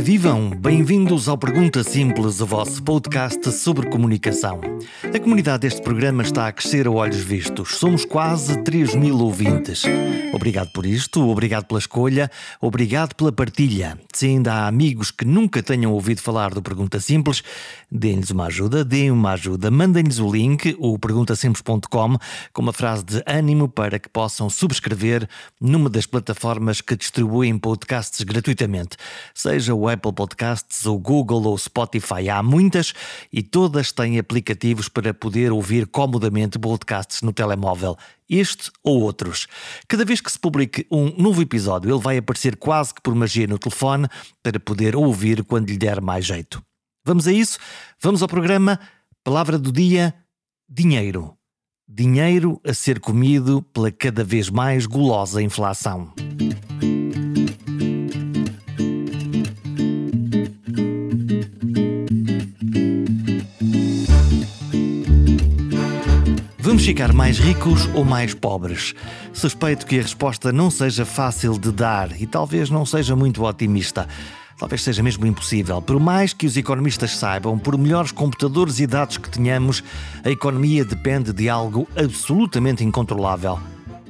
Vivam, bem-vindos ao Pergunta Simples, o vosso podcast sobre comunicação. A comunidade deste programa está a crescer a olhos vistos. Somos quase 3 mil ouvintes. Obrigado por isto, obrigado pela escolha, obrigado pela partilha. Se ainda há amigos que nunca tenham ouvido falar do Pergunta Simples, deem-lhes uma ajuda, deem uma ajuda, mandem-lhes o link, o perguntasimples.com, com uma frase de ânimo para que possam subscrever numa das plataformas que distribuem podcasts gratuitamente, seja o Apple Podcasts, o Google ou o Spotify. Há muitas e todas têm aplicativos para poder ouvir comodamente podcasts no telemóvel este ou outros. Cada vez que se publique um novo episódio, ele vai aparecer quase que por magia no telefone para poder ouvir quando lhe der mais jeito. Vamos a isso? Vamos ao programa. Palavra do dia: dinheiro. Dinheiro a ser comido pela cada vez mais gulosa inflação. Vamos ficar mais ricos ou mais pobres? Suspeito que a resposta não seja fácil de dar e talvez não seja muito otimista. Talvez seja mesmo impossível. Por mais que os economistas saibam, por melhores computadores e dados que tenhamos, a economia depende de algo absolutamente incontrolável: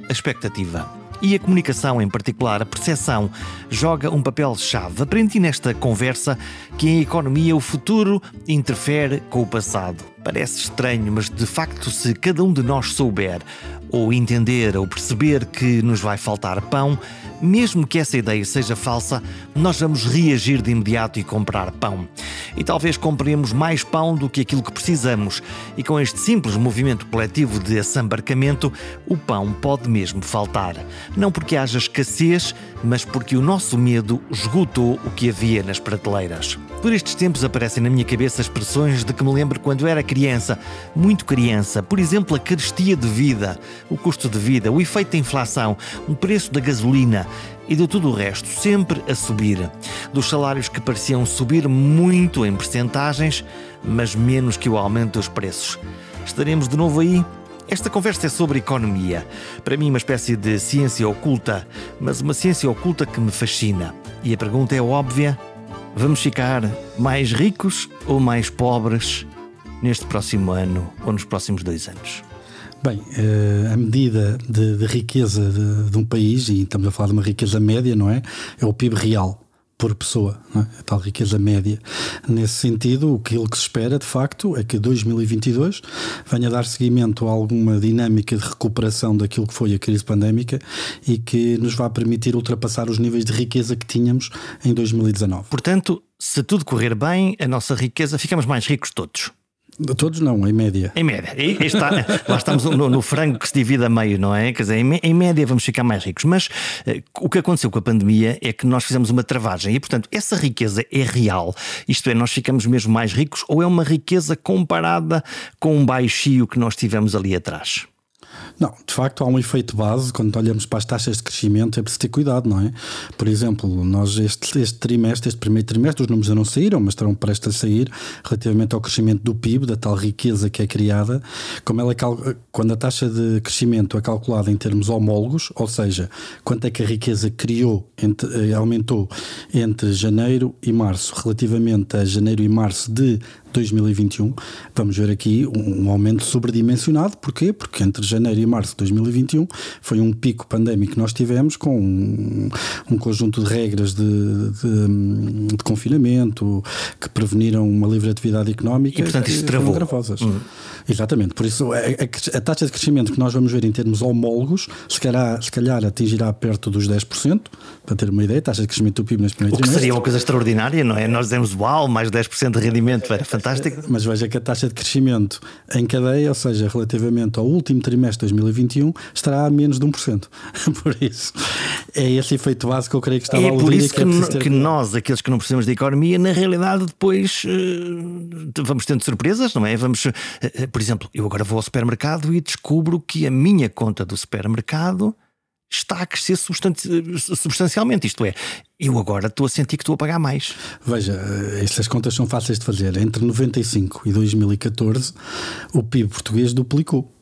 a expectativa e a comunicação, em particular a percepção, joga um papel-chave. Aprendi nesta conversa que em economia o futuro interfere com o passado. Parece estranho, mas de facto, se cada um de nós souber, ou entender, ou perceber que nos vai faltar pão, mesmo que essa ideia seja falsa, nós vamos reagir de imediato e comprar pão. E talvez compremos mais pão do que aquilo que precisamos, e com este simples movimento coletivo de assambarcamento, o pão pode mesmo faltar. Não porque haja escassez, mas porque o nosso medo esgotou o que havia nas prateleiras. Por estes tempos aparecem na minha cabeça expressões de que me lembro quando era criança, muito criança. Por exemplo, a carestia de vida, o custo de vida, o efeito da inflação, o preço da gasolina e de tudo o resto, sempre a subir. Dos salários que pareciam subir muito em percentagens, mas menos que o aumento dos preços. Estaremos de novo aí? Esta conversa é sobre economia. Para mim, uma espécie de ciência oculta, mas uma ciência oculta que me fascina. E a pergunta é óbvia: Vamos ficar mais ricos ou mais pobres neste próximo ano ou nos próximos dois anos? Bem, eh, a medida de, de riqueza de, de, um país, e estamos a falar de uma riqueza média, não é? É o PIB real por pessoa, é? a tal riqueza média. Nesse sentido, o que se espera, de facto, é que 2022 venha a dar seguimento a alguma dinâmica de recuperação daquilo que foi a crise pandémica e que nos vá permitir ultrapassar os níveis de riqueza que tínhamos em 2019. Portanto, se tudo correr bem, a nossa riqueza, ficamos mais ricos todos. Todos não, em média. Em média. E, está, lá estamos no, no, frango que se divide a meio, não é? Quer dizer, em, em média vamos ficar mais ricos. Mas eh, o que aconteceu com a pandemia é que nós fizemos uma travagem e, portanto, essa riqueza é real. Isto é, nós ficamos mesmo mais ricos ou é uma riqueza comparada com um baixio que nós tivemos ali atrás? Não, de facto há um efeito base quando olhamos para as taxas de crescimento, é preciso ter cuidado, não é? Por exemplo, nós este, este trimestre, este primeiro trimestre, os números ainda não saíram, mas estarão prestes a sair relativamente ao crescimento do PIB, da tal riqueza que é criada, como ela é quando a taxa de crescimento é calculada em termos homólogos, ou seja, quanto é que a riqueza criou, entre, eh, aumentou entre janeiro e março, relativamente a janeiro e março de 2021, vamos ver aqui um, um, aumento sobredimensionado. Porquê? Porque entre janeiro e março de 2021 foi um pico pandémico que nós tivemos com um, um conjunto de regras de, de, de, confinamento que preveniram uma livre atividade económica. E portanto isso travou. Gravosas. Uhum. Exatamente, por isso a, a, a, taxa de crescimento que nós vamos ver em termos homólogos, se calhar, se calhar atingirá perto dos 10%, para ter uma ideia, a taxa de crescimento do PIB neste primeiro O que trimestre. seria uma coisa extraordinária, não é? Nós dizemos, uau, mais 10% de rendimento, era fantástico. Mas veja que a taxa de crescimento em cadeia, ou seja, relativamente ao último trimestre de 2021, estará a menos de 1%. por isso, é esse efeito básico que eu creio que estava é a por isso que, que, é que nós, aqueles que não precisamos de economia, na realidade depois uh, vamos tendo surpresas, não é? Vamos, uh, por exemplo, eu agora vou ao supermercado e descubro que a minha conta do supermercado está a crescer substancialmente. Isto é, eu agora estou a sentir que estou a pagar mais. Veja, estas contas são fáceis de fazer. Entre 95 e 2014, o PIB português duplicou.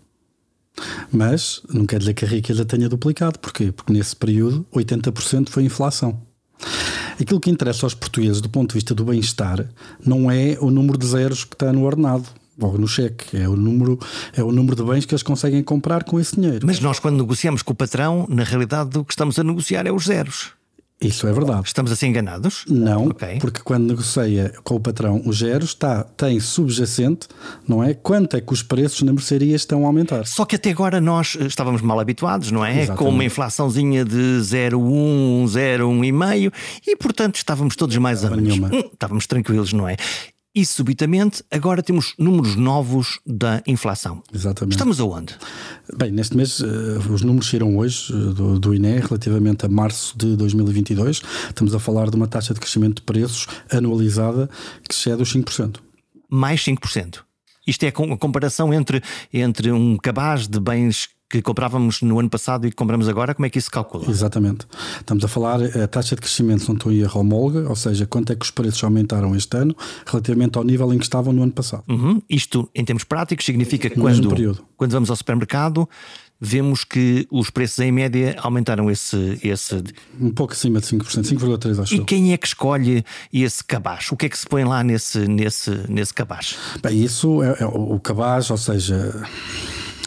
Mas não quer dizer que a riqueza tenha duplicado. Porquê? Porque nesse período 80% foi inflação. Aquilo que interessa aos portugueses do ponto de vista do bem-estar não é o número de zeros que está no ordenado ou no cheque, é o número é o número de bens que eles conseguem comprar com esse dinheiro. Mas nós quando negociamos com o patrão, na realidade o que estamos a negociar é os zeros. Isso é verdade. Estamos assim enganados? Não, okay. porque quando negocia com o patrão o zero, está, tem subjacente, não é? Quanto é que os preços na mercearia estão a aumentar? Só que até agora nós eh, estávamos mal habituados, não é? Exatamente. Com uma inflaçãozinha de 0,1, 0,1,5 e, portanto, estávamos todos mais a. Hum, estávamos tranquilos, não é? E subitamente agora temos números novos da inflação. Exatamente. Estamos aonde? Bem, neste mês uh, os números saíram hoje uh, do, do, INE relativamente a março de 2022. Estamos a falar de uma taxa de crescimento de preços anualizada que excede os 5%. Mais 5%. Isto é a comparação entre, entre um cabaz de bens que comprávamos no ano passado e que compramos agora, como é que isso se calcula? Exatamente. Estamos a falar a taxa de crescimento, se não estou a erro, homóloga, ou seja, quanto é que os preços aumentaram este ano relativamente ao nível em que estavam no ano passado. Uhum. Isto, em termos práticos, significa que quando, quando vamos ao supermercado vemos que os preços em média aumentaram esse. esse... Um pouco acima de 5%, 5,3% acho. E quem é que escolhe esse cabaz? O que é que se põe lá nesse, nesse, nesse cabaz? Bem, isso é, é o cabaz, ou seja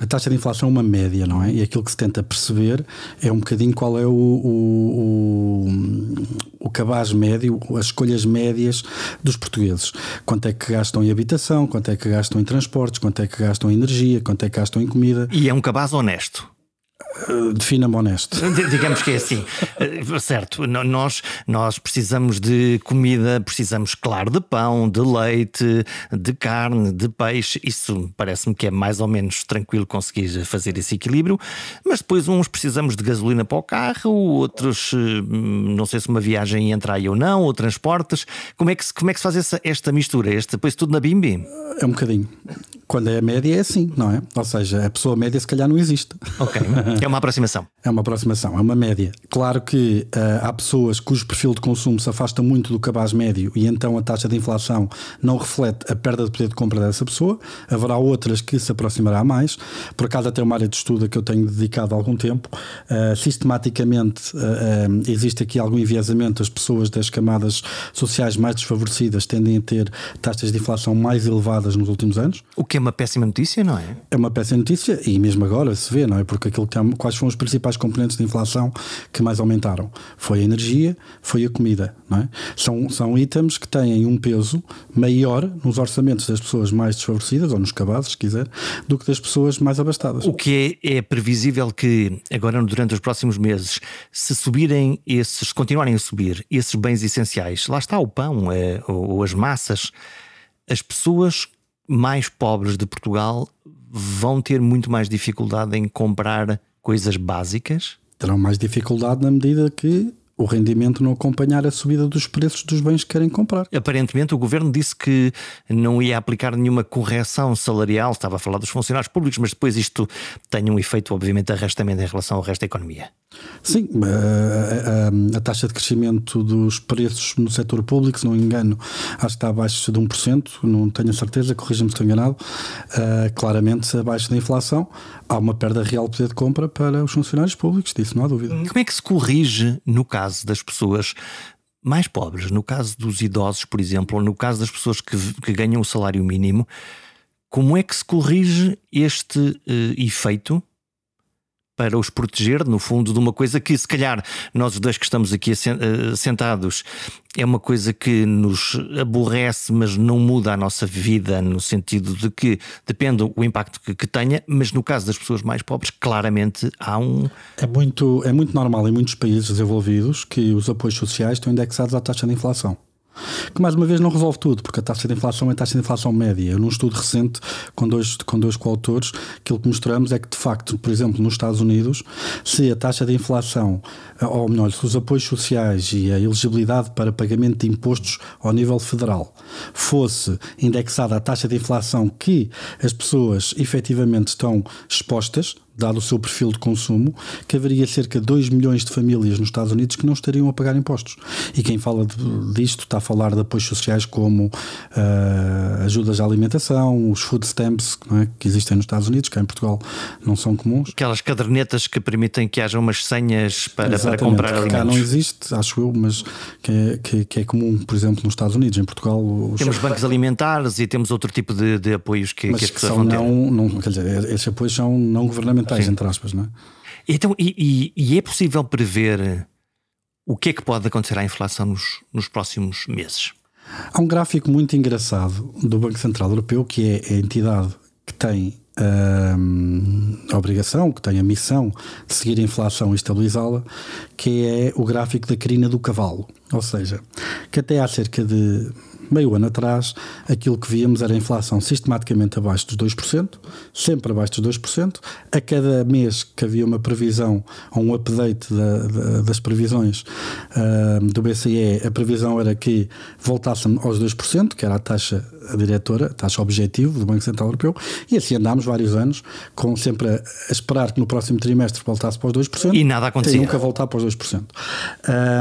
a taxa de inflação é uma média, não é? E aquilo que se tenta perceber é um bocadinho qual é o, o, o, o cabaz médio, as escolhas médias dos portugueses. Quanto é que gastam em habitação, quanto é que gastam em transportes, quanto é que gastam em energia, quanto é que gastam em comida. E é um cabaz honesto. Eh, defina-me honesto. Digamos que é assim. Eh, certo, nós, nós precisamos de comida, precisamos, claro, de pão, de leite, de carne, de peixe. Isso parece-me que é mais ou menos tranquilo conseguir fazer esse equilíbrio. Mas depois, uns precisamos de gasolina para o carro, outros, eh, não sei se uma viagem entra aí ou não, ou transportes. Como é que se, como é que se faz essa, esta mistura? Este, depois tudo na bimbi? É um bocadinho. Quando é a média é assim, não é? Ou seja, a pessoa média se calhar não existe. Ok. É uma aproximação. É uma aproximação, é uma média. Claro que uh, há pessoas cujo perfil de consumo se afasta muito do cabaz médio e então a taxa de inflação não reflete a perda de poder de compra dessa pessoa. Haverá outras que se aproximará mais. Por acaso, até uma área de estudo que eu tenho dedicado algum tempo, uh, sistematicamente uh, existe aqui algum enviesamento. As pessoas das camadas sociais mais desfavorecidas tendem a ter taxas de inflação mais elevadas nos últimos anos. O que é uma péssima notícia, não é? É uma péssima notícia e mesmo agora se vê, não é? Porque aquilo que há quais foram os principais componentes de inflação que mais aumentaram? Foi a energia, foi a comida. É? são, são itens que têm um peso maior nos orçamentos das pessoas mais desfavorecidas, ou nos cabazes, se quiser, do que das pessoas mais abastadas. O que é, é previsível que agora, durante os próximos meses, se subirem esses, se continuarem a subir esses bens essenciais, lá está o pão é, ou, ou as massas, as pessoas mais pobres de Portugal vão ter muito mais dificuldade em comprar coisas básicas? Terão mais dificuldade na medida que o rendimento não acompanhar a subida dos preços dos bens que querem comprar. Aparentemente, o governo disse que não ia aplicar nenhuma correção salarial, estava a falar dos funcionários públicos, mas depois isto tem um efeito, obviamente, de arrastamento em relação ao resto da economia. Sim, a, a, a, taxa de crescimento dos preços no setor público, se não me engano, acho que está abaixo de 1%, não tenho certeza, corrija-me se estou enganado, uh, claramente abaixo da inflação. Há uma perda real de poder de compra para os funcionários públicos, disso não há dúvida. Como é que se corrige no caso das pessoas mais pobres, no caso dos idosos, por exemplo, ou no caso das pessoas que, que ganham o salário mínimo? Como é que se corrige este uh, efeito para os proteger, no fundo, de uma coisa que, se calhar, nós os dois que estamos aqui eh, sentados, é uma coisa que nos aborrece, mas não muda a nossa vida, no sentido de que depende do impacto que, que tenha, mas no caso das pessoas mais pobres, claramente há um. É muito, é muito normal em muitos países desenvolvidos que os apoios sociais estão indexados à taxa de inflação que mais uma vez não resolve tudo, porque a taxa de inflação é a taxa de inflação média. Num estudo recente com dois, com dois coautores, aquilo que mostramos é que, de facto, por exemplo, nos Estados Unidos, se a taxa de inflação, ou melhor, se os apoios sociais e a elegibilidade para pagamento de impostos ao nível federal fosse indexada à taxa de inflação que as pessoas efetivamente estão expostas, dado o seu perfil de consumo, que haveria cerca de 2 milhões de famílias nos Estados Unidos que não estariam a pagar impostos. E quem fala de, disto está a falar de apoios sociais como uh, ajudas à alimentação, os food stamps é? que existem nos Estados Unidos, cá em Portugal não são comuns. Aquelas cadernetas que permitem que haja umas senhas para, para comprar alimentos. Cá não existe, acho eu, mas que é, que, que é, comum, por exemplo, nos Estados Unidos. Em Portugal. Os... Temos bancos alimentares e temos outro tipo de, de apoios que, mas que as pessoas vão não, não, quer dizer, esses apoios são não governamentais, Sim. entre aspas, não é? Então, e, e, e é possível prever o que é que pode acontecer à inflação nos, nos próximos meses? Há um gráfico muito engraçado do Banco Central Europeu, que é a entidade que tem hum, a obrigação, que tem a missão de seguir a inflação e estabilizá-la, que é o gráfico da crina do cavalo. Ou seja, que até há cerca de meio ano atrás, aquilo que víamos era a inflação sistematicamente abaixo dos 2%, sempre abaixo dos 2%. A cada mês que havia uma previsão ou um update da, da, das previsões uh, do BCE, a previsão era que voltássemos aos 2%, que era a taxa diretora, a taxa objetivo do Banco Central Europeu, e assim andámos vários anos, com sempre a, a esperar que no próximo trimestre voltasse para os 2%. E nada acontecia. E nunca voltar para os 2%.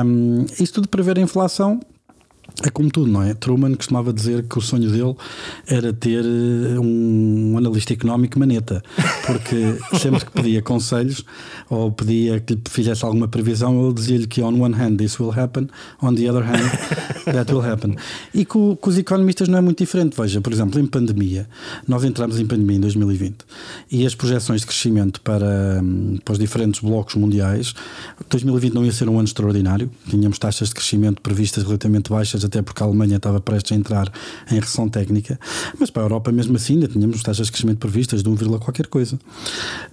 Um, isto tudo prever a inflação é como tudo, não é? Truman costumava dizer que o sonho dele era ter eh, um analista económico maneta, porque sempre que pedia conselhos ou pedia que lhe fizesse alguma previsão, ele dizia-lhe que on one hand this will happen, on the other hand that will happen. E com, com os economistas não é muito diferente. Veja, por exemplo, em pandemia, nós entramos em pandemia em 2020 e as projeções de crescimento para, hum, para os diferentes blocos mundiais, 2020 não ia ser um ano extraordinário, tínhamos taxas de crescimento previstas relativamente baixas até porque a Alemanha estava prestes a entrar em recessão técnica, mas para a Europa mesmo assim ainda tínhamos taxas de crescimento previstas de 1, qualquer coisa.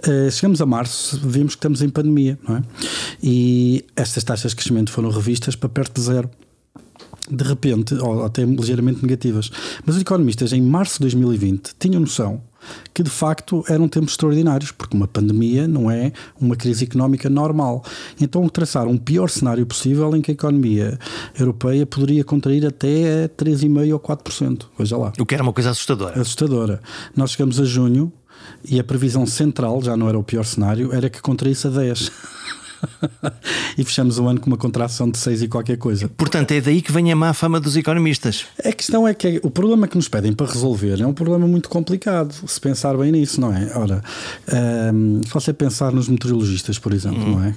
Uh, chegamos a março, vimos que estamos em pandemia, não é? E estas taxas de crescimento foram revistas para perto de zero de repente, ou até ligeiramente negativas. Mas os economistas, em março de 2020, tinham noção que de facto eram tempos extraordinários, porque uma pandemia não é uma crise económica normal. Então traçaram um pior cenário possível em que a economia europeia poderia contrair até 3,5% ou 4%. Veja lá. O que era uma coisa assustadora. Assustadora. Nós chegamos a junho e a previsão central, já não era o pior cenário, era que contraísse a 10%. e fechamos o ano com uma contração de 6 e qualquer coisa. Portanto, é daí que vem a má fama dos economistas. A questão é que o problema que nos pedem para resolver é um problema muito complicado, se pensar bem nisso, não é? Ora, um, se você pensar nos meteorologistas, por exemplo, hum. não é?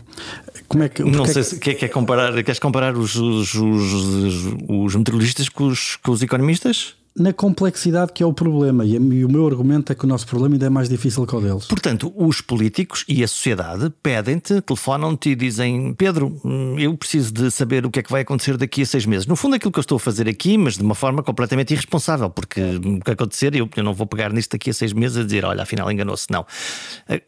Como é que, não sei é que... se quer, quer comparar, queres comparar os, os, os, os meteorologistas com os, com os economistas? Na complexidade que é o problema. E, o meu argumento é que o nosso problema ainda é mais difícil que o deles. Portanto, os políticos e a sociedade pedem-te, telefonam-te e dizem: Pedro, hum, eu preciso de saber o que é que vai acontecer daqui a seis meses. No fundo, é aquilo que eu estou a fazer aqui, mas de uma forma completamente irresponsável, porque o que acontecer, eu, eu não vou pegar nisto daqui a seis meses a dizer: olha, afinal enganou-se. Não. Eh,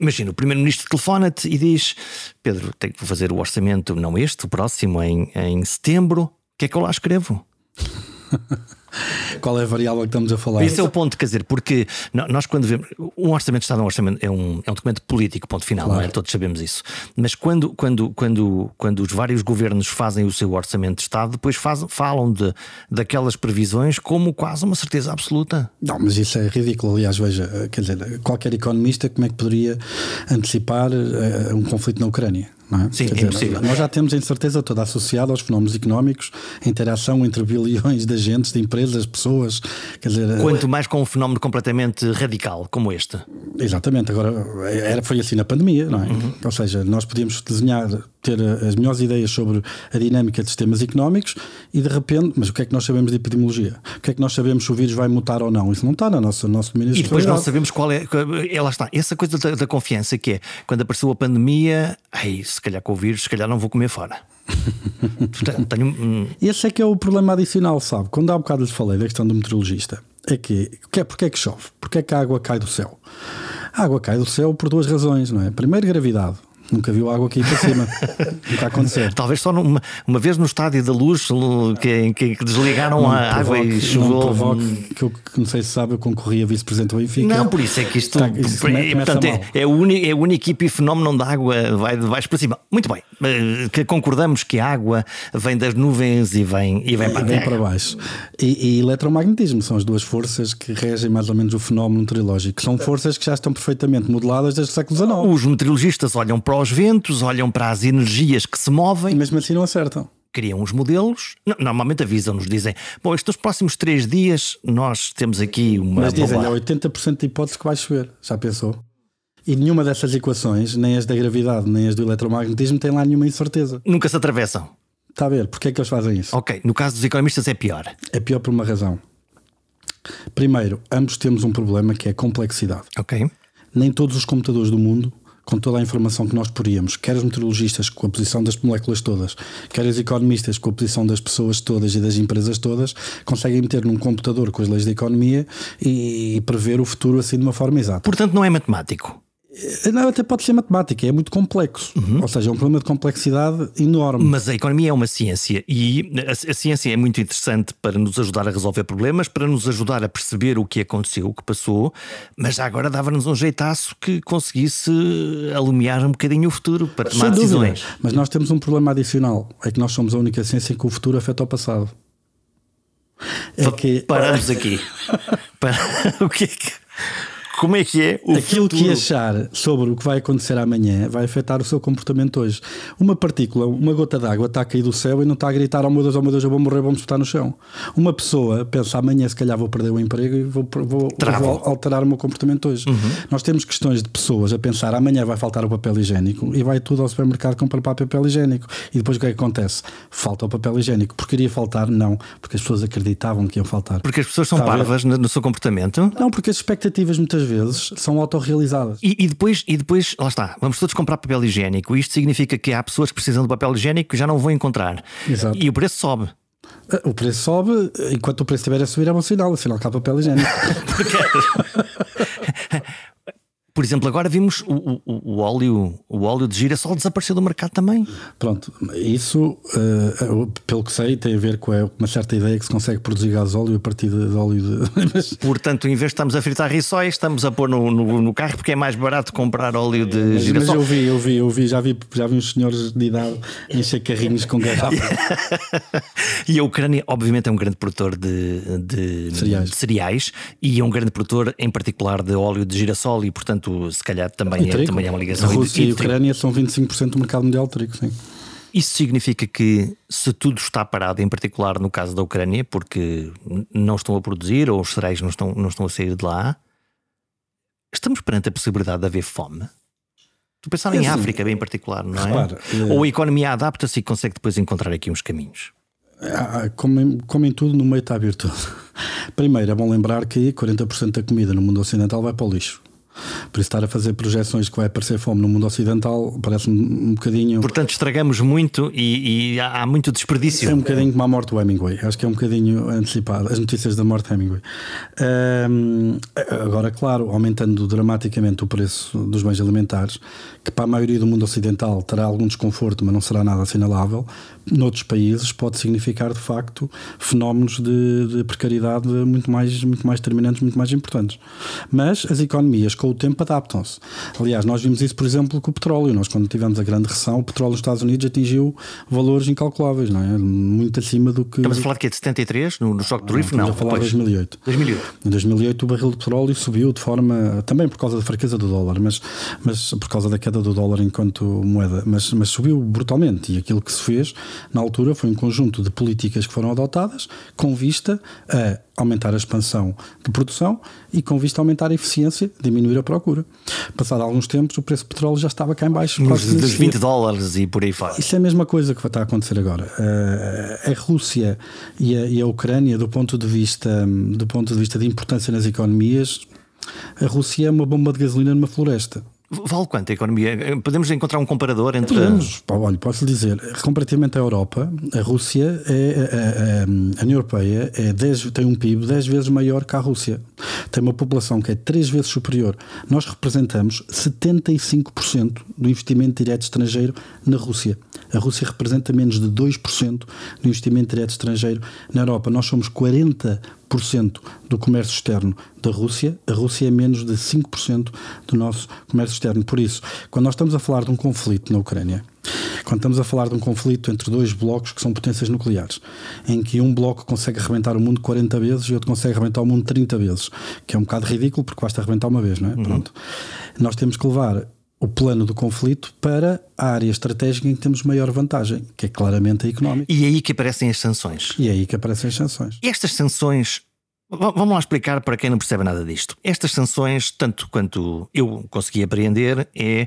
imagina, o primeiro-ministro telefona-te e diz: Pedro, tenho que fazer o orçamento, não este, o próximo, em, em setembro. O que é que eu lá escrevo? Qual é a variável que estamos a falar? Esse é o ponto, quer dizer, porque nós quando vemos. Um orçamento de Estado é um, orçamento, é um, é um documento político, ponto final, claro. não é? Todos sabemos isso. Mas quando, quando, quando, quando os vários governos fazem o seu orçamento de Estado, depois faz, falam de, daquelas previsões como quase uma certeza absoluta. Não, mas isso é ridículo. Aliás, veja, quer dizer, qualquer economista, como é que poderia antecipar uh, um conflito na Ucrânia? É? Sim, Quer é impossível. Nós já temos a incerteza toda associada aos fenómenos económicos, a interação entre bilhões de agentes, de empresas, pessoas. Quer dizer, Quanto mais com um fenómeno completamente radical como este. Exatamente. Agora, era, foi assim na pandemia, não é? Uhum. Ou seja, nós podíamos desenhar ter eh, as melhores ideias sobre a dinâmica de sistemas económicos e de repente, mas o que é que nós sabemos de epidemiologia? O que é que nós sabemos se o vírus vai mutar ou não? Isso não está na nossa, no nosso domínio E depois não sabemos qual é, ela está, essa coisa da, da, confiança que é, quando apareceu a pandemia, ai, se calhar com o vírus, se calhar não vou comer fora. tenho... Esse é que é o problema adicional, sabe? Quando há um bocado lhes falei da questão do meteorologista, é que, que é, porque é que chove? Porque é que a água cai do céu? A água cai do céu por duas razões, não é? Primeiro, gravidade. Nunca viu água aqui para cima. Nunca aconteceu. Talvez só numa, uma vez no estádio da luz que, que, que desligaram não a água e choveu. Provoque, que eu não sei se sabe, eu concorri a vice-presidente do Benfica. Não, por isso é que isto. Tá, isso é, portanto, é, é, o único, é o único fenómeno onde a água vai de baixo para cima. Muito bem, que concordamos que a água vem das nuvens e vem, e vem para, vem para baixo. E, e eletromagnetismo são as duas forças que regem mais ou menos o fenómeno meteorológico. São forças que já estão perfeitamente modeladas desde o século XIX. Os meteorologistas olham para os ventos, olham para as energias que se movem. E mesmo assim não acertam. criam os modelos, normalmente avisam-nos, dizem: Bom, estes próximos três dias nós temos aqui uma. Mas dizem, há 80% de hipótese que vai chover, já pensou? E nenhuma dessas equações, nem as da gravidade, nem as do eletromagnetismo, tem lá nenhuma incerteza. Nunca se atravessam. Está a ver? Porquê é que eles fazem isso? Ok, no caso dos economistas é pior. É pior por uma razão. Primeiro, ambos temos um problema que é a complexidade. Ok. Nem todos os computadores do mundo com toda a informação que nós poríamos, quer os meteorologistas com a posição das moléculas todas, quer os economistas com a posição das pessoas todas e das empresas todas, conseguem meter num computador com as leis da economia e prever o futuro assim de uma forma exata. Portanto, não é matemático. Eh, não, até pode ser matemática, é muito complexo. Uhum. Ou seja, é um problema de complexidade enorme. Mas a economia é uma ciência e a, a, ciência é muito interessante para nos ajudar a resolver problemas, para nos ajudar a perceber o que aconteceu, o que passou, mas já agora dava-nos um jeitaço que conseguisse alumiar um bocadinho o futuro para tomar Sem decisões. Dúvida. Mas nós temos um problema adicional: é que nós somos a única ciência em que o futuro afeta o passado. É que... Paramos aqui. Para... o que é que. Como é que é o Aquilo futuro? que achar sobre o que vai acontecer amanhã vai afetar o seu comportamento hoje. Uma partícula, uma gota d'água está a cair do céu e não está a gritar: Oh meu Deus, oh meu Deus, eu vou morrer, vamos estar no chão. Uma pessoa pensa: amanhã se calhar vou perder o emprego e vou, vou, vou alterar o meu comportamento hoje. Uhum. Nós temos questões de pessoas a pensar: amanhã vai faltar o papel higiênico e vai tudo ao supermercado comprar papel higiênico. E depois o que é que acontece? Falta o papel higiênico. Porque iria faltar? Não. Porque as pessoas acreditavam que iam faltar. Porque as pessoas são parvas no, no seu comportamento? Não, porque as expectativas muitas vezes são autorrealizadas. E, e, depois, e depois, lá está, vamos todos comprar papel higiênico. Isto significa que há pessoas que precisam de papel higiênico que já não vão encontrar. Exato. E o preço sobe. Ah, o preço sobe, enquanto o preço estiver a subir é bom sinal, afinal cá papel higiênico. Por exemplo, agora vimos o, o, o, óleo, o óleo de girassol desaparecer do mercado também. Pronto, isso, uh, pelo que sei, tem a ver com uma certa ideia que se consegue produzir gasóleo a partir de óleo de. Portanto, em vez de estamos a fritar rissóis, estamos a pôr no, no, no, carro porque é mais barato comprar óleo de mas, girassol. Mas eu vi, eu vi, eu vi, já vi, já vi uns senhores de idade encher carrinhos com garrafas. e a Ucrânia, obviamente, é um grande produtor de, de, cereais. de cereais e é um grande produtor, em particular, de óleo de girassol e, portanto, portanto, se calhar também, é, também é uma ligação. A Rússia e, e a Ucrânia são 25% do mercado mundial de trigo, sim. Isso significa que se tudo está parado, em particular no caso da Ucrânia, porque não estão a produzir ou os cereais não estão, não estão a sair de lá, estamos perante a possibilidade de haver fome? Tu pensar é em assim, África, bem em particular, não é? Repara, é... Ou a economia adapta-se e consegue depois encontrar aqui uns caminhos? Como em, como em tudo, no meio está a virtude. Primeiro, é bom lembrar que 40% da comida no mundo ocidental vai para o lixo. Por isso, estar a fazer projeções que vai aparecer fome no mundo ocidental parece-me um bocadinho. Portanto, estragamos muito e, e, há muito desperdício. É um bocadinho como a morte do Hemingway. Acho que é um bocadinho antecipado. As notícias da morte de Hemingway. Um, agora, claro, aumentando dramaticamente o preço dos bens alimentares, que para a maioria do mundo ocidental terá algum desconforto, mas não será nada assinalável, noutros países pode significar de facto fenómenos de, de precariedade muito mais, muito mais determinantes, muito mais importantes. Mas as economias com o tempo adaptam-se. Aliás, nós vimos isso, por exemplo, com o petróleo. Nós, quando tivemos a grande recessão, o petróleo nos Estados Unidos atingiu valores incalculáveis, não é? Muito acima do que. Estamos a falar de quê? De 73? No, no choque do Riff? Não, estamos a falar de 2008. 2008. Em 2008 o barril de petróleo subiu de forma. também por causa da fraqueza do dólar, mas, mas por causa da queda do dólar enquanto moeda, mas, mas subiu brutalmente. E aquilo que se fez na altura foi um conjunto de políticas que foram adotadas com vista a aumentar a expansão de produção e com vista a aumentar a eficiência, diminuir a procura. Passado alguns tempos, o preço do petróleo já estava cá em baixo. Nos 20 dólares e por aí fora. Isso é a mesma coisa que vai estar a acontecer agora. Eh, a Rússia e a, e a Ucrânia, do ponto de vista do ponto de vista de importância nas economias, a Rússia é uma bomba de gasolina numa floresta. Vale quanto a economia? Podemos encontrar um comparador entre. Podemos, olha, posso dizer, comparativamente à Europa, a Rússia, é, a, a, a União Europeia é 10, tem um PIB 10 vezes maior que a Rússia. Tem uma população que é 3 vezes superior. Nós representamos 75% do investimento direto estrangeiro na Rússia. A Rússia representa menos de 2% do investimento direto estrangeiro na Europa. Nós somos 40% do comércio externo da Rússia, a Rússia é menos de 5% do nosso comércio externo. Por isso, quando nós estamos a falar de um conflito na Ucrânia, quando estamos a falar de um conflito entre dois blocos que são potências nucleares, em que um bloco consegue arrebentar o mundo 40 vezes e outro consegue arrebentar o mundo 30 vezes, que é um bocado ridículo porque basta arrebentar uma vez, não é? Uhum. Pronto. Nós temos que levar o plano do conflito para a área estratégica em que temos maior vantagem, que é claramente a económica. E é aí que aparecem as sanções. E é aí que aparecem as sanções. E estas sanções. Vamos lá explicar para quem não percebe nada disto. Estas sanções, tanto quanto eu consegui apreender, é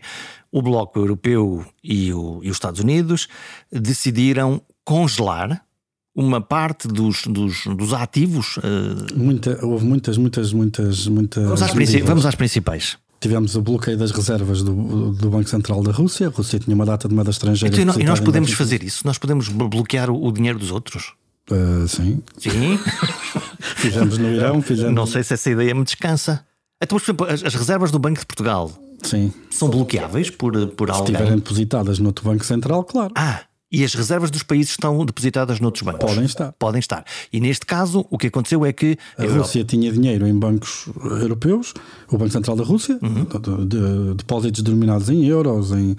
o Bloco Europeu e, o, e os Estados Unidos decidiram congelar uma parte dos, dos, dos ativos. Uh... Muita, houve muitas, muitas, muitas, muitas. Vamos às, vamos às principais. Tivemos o bloqueio das reservas do, do, Banco Central da Rússia. A Rússia tinha uma data de moeda estrangeira. Então, e nós podemos fazer isso? Nós podemos bloquear o, o dinheiro dos outros? Uh, sim. Sim. fizemos no Irão. Fizemos... Não sei se essa ideia me descansa. Então, por exemplo, as, as reservas do Banco de Portugal sim. são bloqueáveis por, por alguém? Se estiverem depositadas no outro Banco Central, claro. Ah, e as reservas dos países estão depositadas noutros bancos. Podem estar. Podem estar. E neste caso, o que aconteceu é que. A, a Rússia tinha dinheiro em bancos europeus, o Banco Central da Rússia, uhum. de, de, depósitos denominados em euros, em,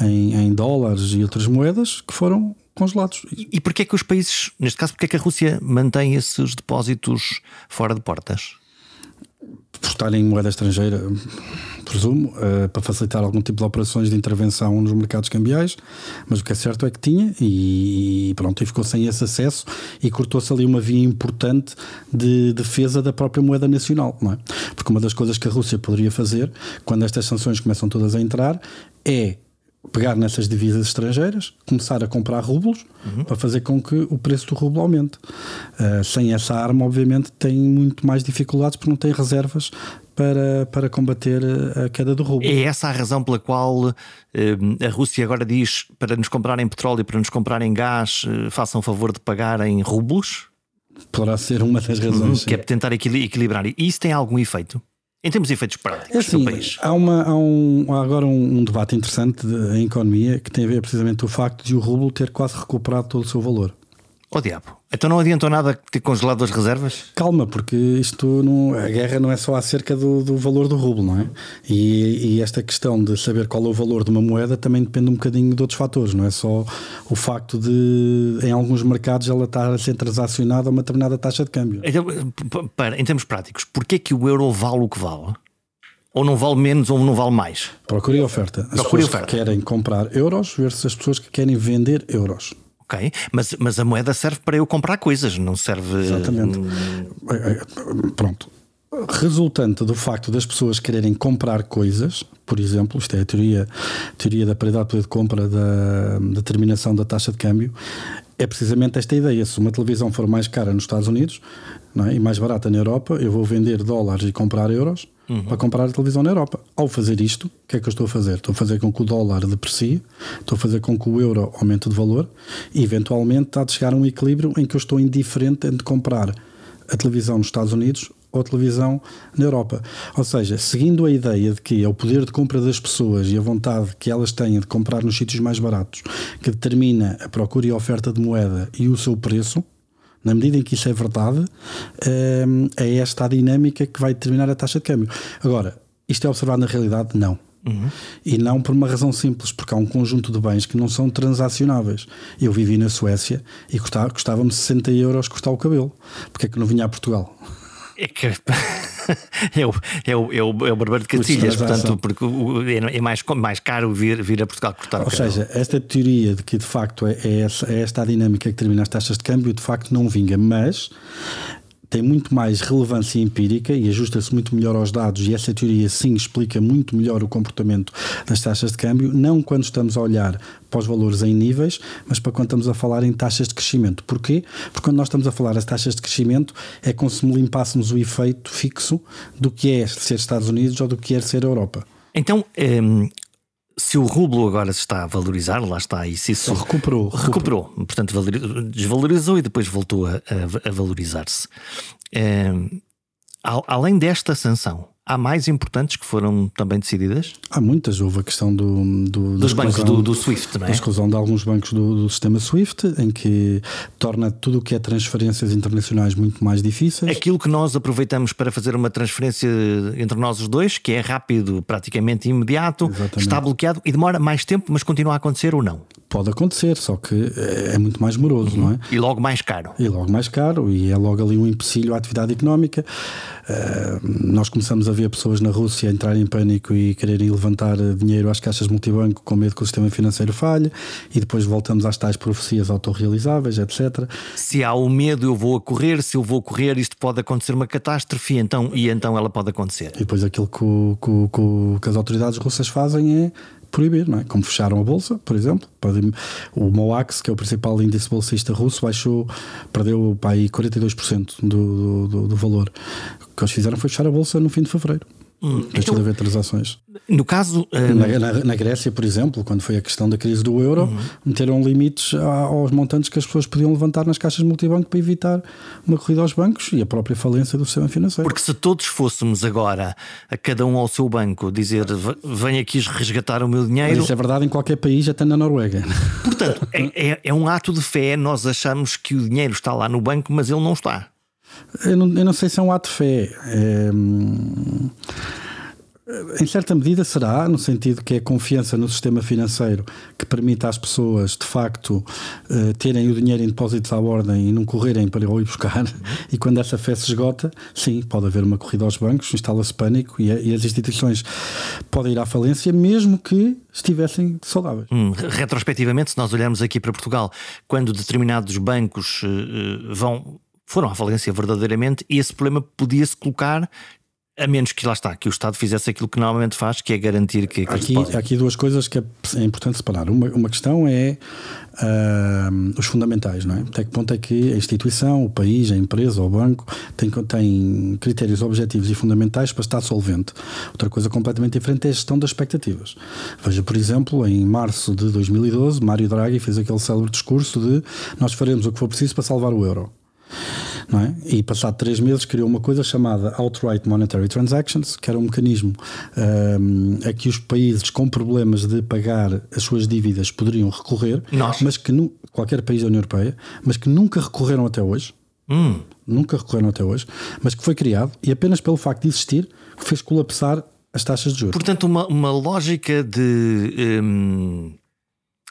em, em, dólares e outras moedas, que foram congelados. E, e porquê é que os países, neste caso, porquê é que a Rússia mantém esses depósitos fora de portas? Por estarem em moeda estrangeira presumo, uh, para facilitar algum tipo de operações de intervenção nos mercados cambiais, mas o que é certo é que tinha e pronto, e ficou sem esse acesso e cortou-se ali uma via importante de defesa da própria moeda nacional, não é? Porque uma das coisas que a Rússia poderia fazer quando estas sanções começam todas a entrar é pegar nessas divisas estrangeiras, começar a comprar rublos uhum. para fazer com que o preço do rublo aumente. Uh, sem essa arma, obviamente, tem muito mais dificuldades porque não tem reservas para, para combater a queda do rublo. É essa a razão pela qual uh, a Rússia agora diz para nos comprarem petróleo, para nos comprarem gás, façam favor de pagar em rublos? Poderá ser uma das razões. Que é tentar equilibrar. E isso tem algum efeito? Em termos de efeitos práticos é assim, no país. Há, uma, há, um, há agora um, um, debate interessante em economia que tem a ver precisamente com o facto de o rublo ter quase recuperado todo o seu valor. Oh diabo. Então não adiantou nada ter congelado as reservas? Calma, porque isto não, a guerra não é só acerca do, do valor do rublo, não é? E, e, esta questão de saber qual é o valor de uma moeda também depende um bocadinho de outros fatores, não é só o facto de em alguns mercados ela estar a ser transacionada a uma determinada taxa de câmbio. Então, para, em termos práticos, porquê que o euro vale o que vale? Ou não vale menos ou não vale mais? Procure oferta. As Procure pessoas oferta. que querem comprar euros versus as pessoas que querem vender euros. Ok, mas, mas a moeda serve para eu comprar coisas, não serve. Exatamente. Pronto. Resultante do facto das pessoas quererem comprar coisas, por exemplo, isto é a teoria, a teoria da paridade de poder de compra da determinação da taxa de câmbio, é precisamente esta ideia. Se uma televisão for mais cara nos Estados Unidos é? e mais barata na Europa, eu vou vender dólares e comprar euros uhum. para comprar a televisão na Europa. Ao fazer isto, o que é que eu estou a fazer? Estou a fazer com que o dólar deprecie, estou a fazer com que o euro aumente de valor e, eventualmente, está a chegar a um equilíbrio em que eu estou indiferente entre comprar a televisão nos Estados Unidos ou a televisão na Europa. Ou seja, seguindo a ideia de que é o poder de compra das pessoas e a vontade que elas têm de comprar nos sítios mais baratos que determina a procura e a oferta de moeda e o seu preço, na medida em que isso é verdade, ehm, é esta a dinâmica que vai determinar a taxa de câmbio. Agora, isto é observado na realidade? Não. Uhum. E não por uma razão simples, porque há um conjunto de bens que não são transacionáveis. Eu vivi na Suécia e custava-me custava 60 euros custar o cabelo. Porque é que não vinha a Portugal? É que é o, é o, é o, é o barbeiro de Cacilhas, portanto, porque é, mais, mais caro vir, vir a Portugal cortar Ou seja, esta teoria de que de facto é, é, essa, é esta a dinâmica que termina as taxas de câmbio, de facto não vinga, mas tem muito mais relevância empírica e ajusta-se muito melhor aos dados, e essa teoria sim explica muito melhor o comportamento das taxas de câmbio, não quando estamos a olhar para os valores em níveis, mas para quando estamos a falar em taxas de crescimento. Porquê? Porque quando nós estamos a falar as taxas de crescimento é como se limpássemos o efeito fixo do que é ser Estados Unidos ou do que é ser Europa. Então, hum, se o rublo agora se está a valorizar, lá está, e se isso recuperou, recuperou, recuperou. portanto desvalorizou e depois voltou a, a, a valorizar-se. É, além desta sanção, Há mais importantes que foram também decididas? Há muitas. Houve a questão do, do dos bancos do, do, SWIFT, não é? A exclusão de alguns bancos do, do, sistema SWIFT, em que torna tudo o que é transferências internacionais muito mais difíceis. Aquilo que nós aproveitamos para fazer uma transferência entre nós os dois, que é rápido, praticamente imediato, Exatamente. está bloqueado e demora mais tempo, mas continua a acontecer ou não? Pode acontecer, só que é muito mais moroso, uhum. não é? E logo mais caro. E logo mais caro, e é logo ali um empecilho à atividade económica. Uh, nós começamos a ver pessoas na Rússia entrarem em pânico e quererem levantar dinheiro às caixas multibanco com medo que o sistema financeiro falhe, e depois voltamos às tais profecias autorrealizáveis, etc. Se há o medo, eu vou a correr, se eu vou correr, isto pode acontecer uma catástrofe, então, e então ela pode acontecer. E depois aquilo que, o, que, que, que as autoridades russas fazem é proibir, não é? Como fecharam a bolsa, por exemplo. O MOAX, que é o principal índice bolsista russo, baixou, perdeu para aí 42% do, do, do valor. O que eles fizeram foi fechar a bolsa no fim de fevereiro. Hum, Deixa então, de haver transações. No caso. Um... Na, na, na, Grécia, por exemplo, quando foi a questão da crise do euro, uhum. meteram limites aos montantes que as pessoas podiam levantar nas caixas multibanco para evitar uma corrida aos bancos e a própria falência do sistema financeiro. Porque se todos fôssemos agora, a cada um ao seu banco, dizer venha aqui resgatar o meu dinheiro. Mas isso é verdade em qualquer país, até na Noruega. Portanto, é, é, é um ato de fé. Nós achamos que o dinheiro está lá no banco, mas ele não está. Eu não, eu não sei se é um ato de fé. É, em certa medida será, no sentido que é a confiança no sistema financeiro que permita às pessoas, de facto, uh, terem o dinheiro em depósitos à ordem e não correrem para ir buscar. E quando essa fé se esgota, sim, pode haver uma corrida aos bancos, instala-se pânico e, as instituições podem ir à falência, mesmo que estivessem saudáveis. Hum, retrospectivamente, se nós olharmos aqui para Portugal, quando determinados bancos uh, vão foram à falência verdadeiramente, e esse problema podia-se colocar a menos que lá está, que o Estado fizesse aquilo que normalmente faz, que é garantir que. que aqui, há aqui duas coisas que é, é importante separar. Uma, uma questão é uh, os fundamentais, não é? Até que ponto é que a instituição, o país, a empresa, o banco tem, tem critérios objetivos e fundamentais para estar solvente. Outra coisa completamente diferente é a gestão das expectativas. Veja, por exemplo, em março de 2012, Mário Draghi fez aquele célebre discurso de nós faremos o que for preciso para salvar o euro. É? E passado três meses criou uma coisa chamada Outright Monetary Transactions, que era um mecanismo um, a que os países com problemas de pagar as suas dívidas poderiam recorrer, Nós. mas que nu, qualquer país da União Europeia, mas que nunca recorreram até hoje. Hum. Nunca recorreram até hoje, mas que foi criado e apenas pelo facto de existir fez colapsar as taxas de juros. Portanto, uma, uma lógica de. Hum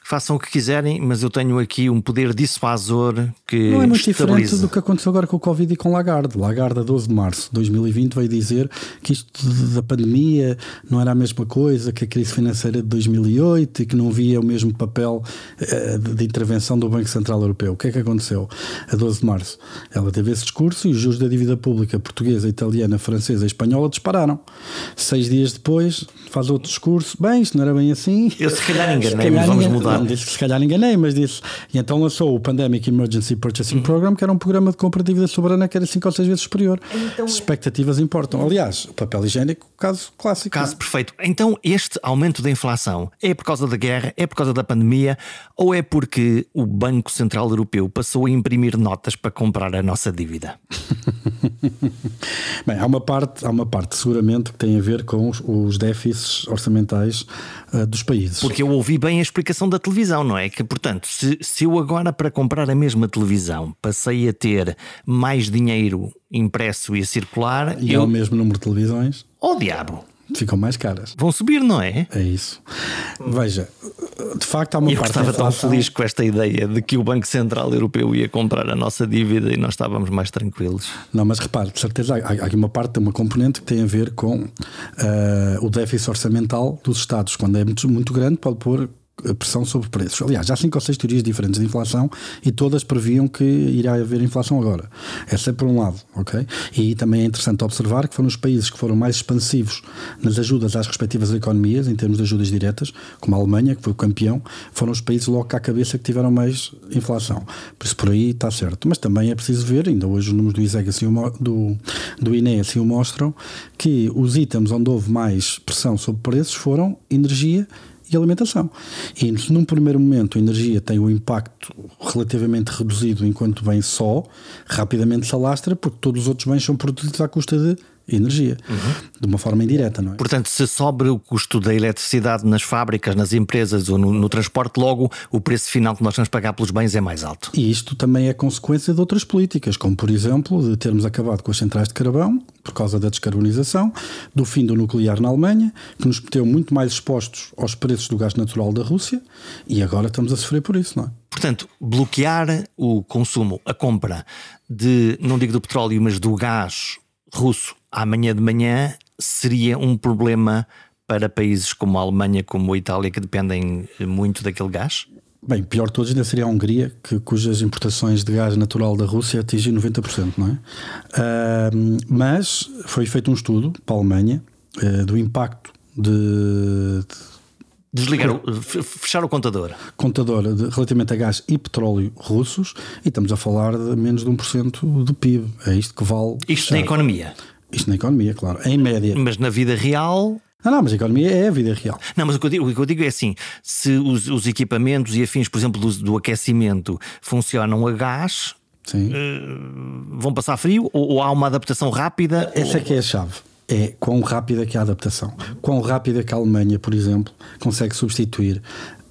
façam o que quiserem, mas eu tenho aqui um poder dissuasor que. Não é muito estabiliza. diferente do que aconteceu agora com o Covid e com Lagarde. Lagarde, a 12 de março de 2020, veio dizer que isto da pandemia não era a mesma coisa que a crise financeira de 2008 e que não via o mesmo papel uh, de, intervenção do Banco Central Europeu. O que é que aconteceu a 12 de março? Ela teve esse discurso e os juros da dívida pública portuguesa, italiana, francesa e espanhola dispararam. Seis dias depois, faz outro discurso. Bem, isto não era bem assim. Eu se calhar enganei-me, vamos mudar não disse que se calhar enganei, mas disse. E então lançou o Pandemic Emergency Purchasing uhum. Program, que era um programa de compra de dívida soberana que era 5 ou 6 vezes superior. Então, As expectativas importam. Aliás, o papel higiênico, caso clássico. Caso não? perfeito. Então, este aumento da inflação é por causa da guerra, é por causa da pandemia ou é porque o Banco Central Europeu passou a imprimir notas para comprar a nossa dívida? Bem, há uma parte, há uma parte seguramente que tem a ver com os, os déficits orçamentais uh, dos países. Porque eu ouvi bem a explicação da televisão, não é? Que, portanto, se, se eu agora para comprar a mesma televisão passei a ter mais dinheiro impresso e a circular. E eu... ao mesmo número de televisões. Oh diabo! Ficam mais caras. Vão subir, não é? É isso. Veja, de facto há uma eu parte. Eu estava tão feliz com esta ideia de que o Banco Central Europeu ia comprar a nossa dívida e nós estávamos mais tranquilos. Não, mas repare, de certeza há, há aqui uma parte, uma componente que tem a ver com uh, o déficit orçamental dos Estados. Quando é muito, muito grande, pode pôr pressão sobre preços. Aliás, há cinco ou seis teorias diferentes de inflação e todas previam que irá haver inflação agora. Essa é por um lado, ok? E também é interessante observar que foram os países que foram mais expansivos nas ajudas às respectivas economias, em termos de ajudas diretas, como a Alemanha, que foi o campeão, foram os países logo à cabeça que tiveram mais inflação. Por isso, por aí está certo. Mas também é preciso ver, ainda hoje os números do ISEG assim, do, do INE assim o mostram, que os itens onde houve mais pressão sobre preços foram energia e alimentação. E num primeiro momento a energia tem um impacto relativamente reduzido enquanto bem só, rapidamente se alastra, porque todos os outros bens são produzidos à custa de energia, uhum. de uma forma indireta, não é? Portanto, se sobe o custo da eletricidade nas fábricas, nas empresas ou no, no, transporte, logo o preço final que nós vamos pagar pelos bens é mais alto. E isto também é consequência de outras políticas, como por exemplo de termos acabado com as centrais de carvão, por causa da descarbonização, do fim do nuclear na Alemanha, que nos meteu muito mais expostos aos preços do gás natural da Rússia, e agora estamos a sofrer por isso, não é? Portanto, bloquear o consumo, a compra de, não digo do petróleo, mas do gás russo amanhã de manhã seria um problema para países como a Alemanha, como a Itália, que dependem muito daquele gás? Bem, pior de todos ainda seria a Hungria, que, cujas importações de gás natural da Rússia atingem 90%, não é? Uh, mas foi feito um estudo para a Alemanha uh, do impacto de, de Desligar, o, fechar o contador. Contador de, relativamente a gás e petróleo russos e estamos a falar de menos de 1% do PIB. É isto que vale. Isto fechar. na economia. Isto na economia, claro. Em média. Mas na vida real. Não, não, mas a economia é a vida real. Não, mas o que eu digo, que eu digo é assim: se os, os, equipamentos e afins, por exemplo, do, do aquecimento funcionam a gás, uh, vão passar frio ou, ou, há uma adaptação rápida? Essa ou... é que é a chave é quão rápida que é a adaptação. Quão rápida que a Alemanha, por exemplo, consegue substituir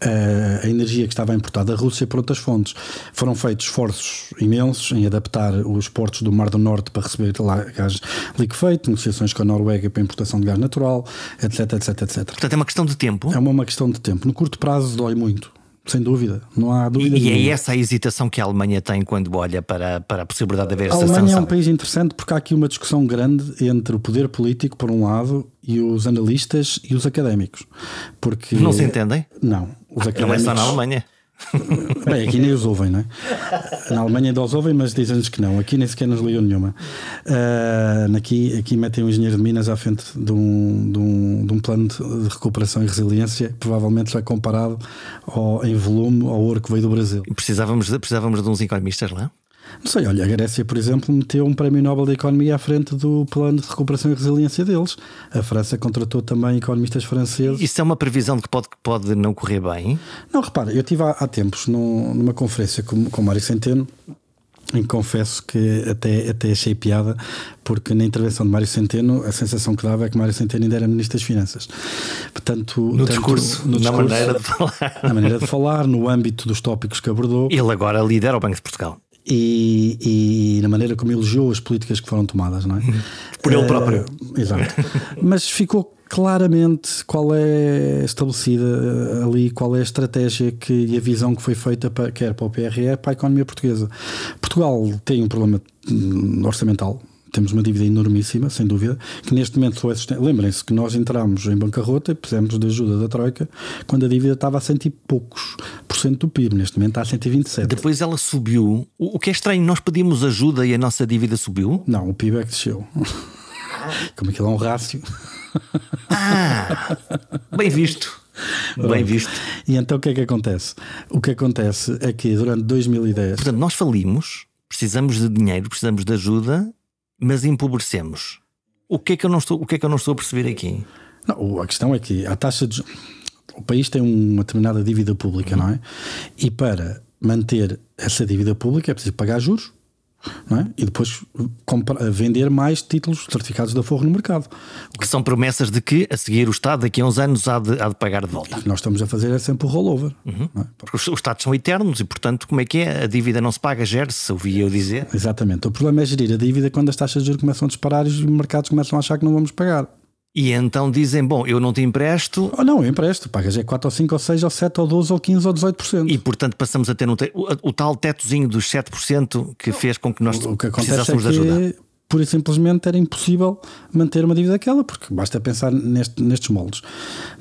a energia que estava importada da Rússia por outras fontes. Foram feitos esforços imensos em adaptar os portos do Mar do Norte para receber lá gás liquefeito, negociações com a Noruega para importação de gás natural, etc, etc, etc. Portanto, é uma questão de tempo? É uma, uma questão de tempo. No curto prazo dói muito. Sem dúvida, não há dúvida. E, e é essa a hesitação que a Alemanha tem quando olha para, para a possibilidade de haver essa sanção. A Alemanha é um país interessante porque há aqui uma discussão grande entre o poder político, por um lado, e os analistas e os académicos. Porque... Não se entendem? Não. Os académicos... Não é só na Alemanha. Bem, aqui nem os ouvem, não é? Na Alemanha ainda os ouvem, mas dizem-nos que não. Aqui nem sequer nos ligam nenhuma. Uh, aqui, aqui metem um engenheiro de Minas à frente de um, de um, de um plano de recuperação e resiliência, que provavelmente já comparado ao, em volume ao ouro que veio do Brasil. Precisávamos, precisávamos de uns economistas lá? Não sei, olha, a Grécia, por exemplo, meteu um prémio Nobel da Economia à frente do plano de recuperação e resiliência deles. A França contratou também economistas franceses. Isso é uma previsão de que pode, pode não correr bem? Não, repara, eu estive há, há tempos no, numa conferência com, com Mário Centeno em que confesso que até, até achei piada, porque na intervenção de Mário Centeno a sensação que dava é que Mário Centeno ainda era Ministro das Finanças. Portanto, no, tanto, discurso, no discurso, na maneira de falar. Na maneira de falar, no âmbito dos tópicos que abordou. Ele agora lidera o Banco de Portugal e, e, na maneira como elogiou as políticas que foram tomadas, não é? Por ele próprio. Uh, exato. Mas ficou claramente qual é estabelecida ali, qual é a estratégia que, e a visão que foi feita para, quer para o PRE, para a economia portuguesa. Portugal tem um problema hum, orçamental temos uma dívida enormíssima, sem dúvida, que neste momento foi Lembrem-se que nós entramos em bancarrota e precisamos de ajuda da Troika quando a dívida estava a cento e poucos por cento do PIB, neste momento está a 127. Depois ela subiu. O que é estranho, nós pedimos ajuda e a nossa dívida subiu? Não, o PIB é que desceu. Como aquilo é um rácio. Ah, bem visto. Bem visto. E então o que é que acontece? O que acontece é que durante 2010. Portanto, nós falimos, precisamos de dinheiro, precisamos de ajuda mas empobrecemos. O que é que eu não estou, o que é que eu não estou a perceber aqui? Não, a questão é que a taxa de o país tem uma determinada dívida pública, uhum. não é? E para manter essa dívida pública é preciso pagar juros é? e depois comprar, vender mais títulos certificados da Forro no mercado. Que são promessas de que a seguir o Estado daqui a uns anos há de, há de pagar de volta. O que nós estamos a fazer é sempre o rollover. Uhum. É? Porque os, os Estados são eternos e, portanto, como é que é? A dívida não se paga, gere-se, ouvi eu dizer. Exatamente. O problema é gerir a dívida quando as taxas de juros começam a disparar e os mercados começam a achar que não vamos pagar. E então dizem: Bom, eu não te empresto. Oh, não, eu empresto. Pagas é 4 ou 5 ou 6 ou 7 ou 12 ou 15 ou 18%. E portanto passamos a ter um te... o, o, tal tetozinho dos 7% que fez com que nós o que precisássemos é que... de ajuda pura e simplesmente era impossível manter uma dívida daquela, porque basta pensar neste, nestes moldes.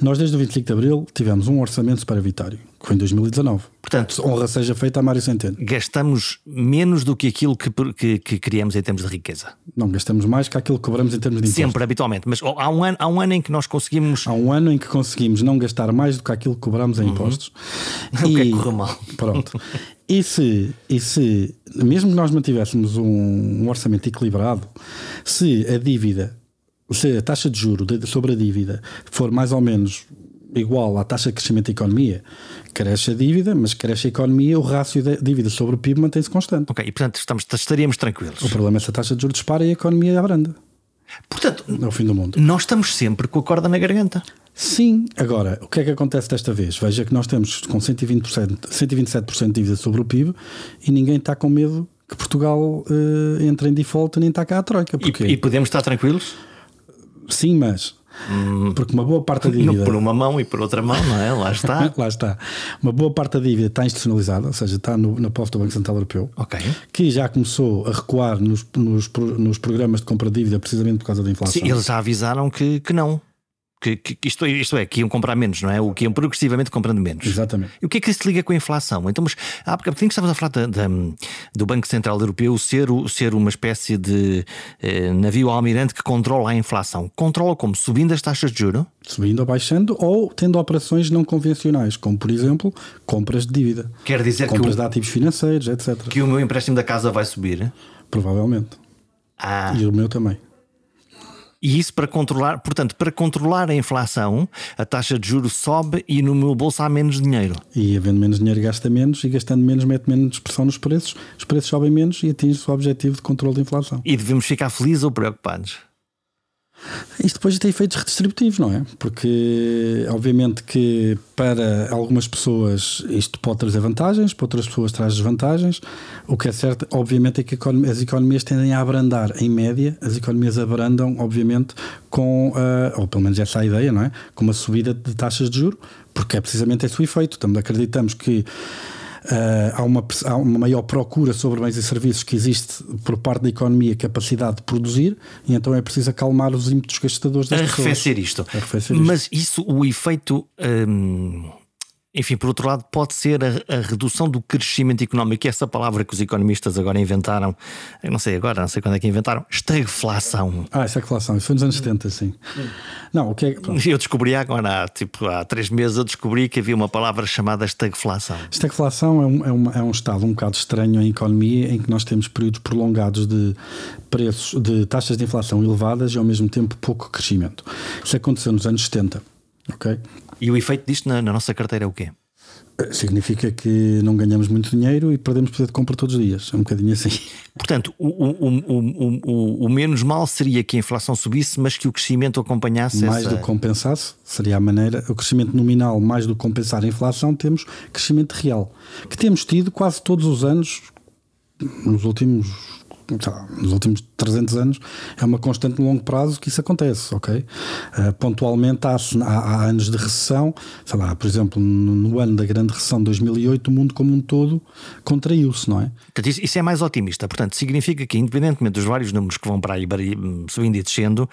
Nós, desde o 25 de Abril, tivemos um orçamento superavitário, que foi em 2019. Portanto, honra seja feita a Mário Centeno. Gastamos menos do que aquilo que, que, que criamos em termos de riqueza. Não, gastamos mais que aquilo que cobramos em termos de impostos. Sempre, habitualmente. Mas há um, ano, há um ano em que nós conseguimos. Há um ano em que conseguimos não gastar mais do que aquilo que cobramos em uhum. impostos. Uhum. E... O que é que correu mal? Pronto. E se, e se mesmo que nós mantivéssemos um, um orçamento equilibrado, se a dívida, se a taxa de juro sobre a dívida for mais ou menos igual à taxa de crescimento da economia, cresce a dívida, mas cresce a economia, o rácio da dívida sobre o PIB mantém-se constante. Ok, e portanto estamos, estaríamos tranquilos. O problema é se a taxa de juros dispara e a economia abranda. Portanto, é o fim do mundo. Nós estamos sempre com a corda na garganta. Sim, agora, o que é que acontece desta vez? Veja que nós temos com 120%, 127% de dívida sobre o PIB e ninguém está com medo que Portugal uh, entre em default nem está cá a troika. E, e podemos estar tranquilos? Sim, mas porque uma boa parte da dívida. Por uma mão e por outra mão, não é? Lá está. Lá está. Uma boa parte da dívida está institucionalizada, ou seja, está no, na posse do Banco Central Europeu, okay. que já começou a recuar nos, nos, nos programas de compra de dívida precisamente por causa da inflação. Sim, eles já avisaram que, que não que, que isto, é, isto é, que iam comprar menos, não é? O que iam progressivamente comprando menos. Exatamente. E o que é que isso liga com a inflação? Então, mas há porque que estavas a falar da, da, do Banco Central Europeu ser, ser uma espécie de eh, navio almirante que controla a inflação. Controla como? Subindo as taxas de juro? Subindo ou baixando, ou tendo operações não convencionais, como por exemplo compras de dívida. Quer dizer compras que o, de ativos financeiros, etc. Que o meu empréstimo da casa vai subir? Provavelmente. Ah. E o meu também. E isso para controlar, portanto, para controlar a inflação, a taxa de juros sobe e no meu bolso há menos dinheiro. E havendo menos dinheiro gasta menos e gastando menos mete menos pressão nos preços, os preços sobem menos e atinge o objetivo de controle da inflação. E devemos ficar felizes ou preocupados? Isto depois tem efeitos redistributivos, não é? Porque, obviamente, que para algumas pessoas isto pode trazer vantagens, para outras pessoas traz desvantagens. O que é certo, obviamente, é que as economias tendem a abrandar, em média, as economias abrandam, obviamente, com, uh, ou pelo menos essa é a ideia, não é? Com uma subida de taxas de juro, porque é precisamente esse o efeito. Também acreditamos que há, uma, há uma maior procura sobre bens e serviços que existe por parte da economia, capacidade de produzir, e então é preciso acalmar os ímpetos gastadores das Arrefecer isto. Arrefecer isto. Mas isso, o efeito. Hum enfim, por outro lado, pode ser a, a, redução do crescimento económico, essa palavra que os economistas agora inventaram, eu não sei agora, não sei quando é que inventaram, estagflação. Ah, estagflação, isso foi nos anos 70, sim. Não, o que é. Eu descobri agora, há, tipo, há três meses, eu descobri que havia uma palavra chamada estagflação. Estagflação é um, é, um, é um estado um bocado estranho em economia em que nós temos períodos prolongados de preços, de taxas de inflação elevadas e ao mesmo tempo pouco crescimento. Isso aconteceu nos anos 70. Ok? E o efeito disto na, na nossa carteira é o quê? Significa que não ganhamos muito dinheiro e perdemos poder de compra todos os dias. É um bocadinho assim. Portanto, o, o, o, o, menos mal seria que a inflação subisse, mas que o crescimento acompanhasse. Mais essa... do que compensasse, seria a maneira. O crescimento nominal, mais do que compensar a inflação, temos crescimento real. Que temos tido quase todos os anos, nos últimos nos últimos 300 anos, é uma constante no longo prazo que isso acontece, ok? Uh, pontualmente há, há, anos de recessão, sei lá, por exemplo, no, no, ano da grande recessão de 2008, o mundo como um todo contraiu-se, não é? Portanto, isso, isso, é mais otimista. Portanto, significa que, independentemente dos vários números que vão para aí subindo e descendo,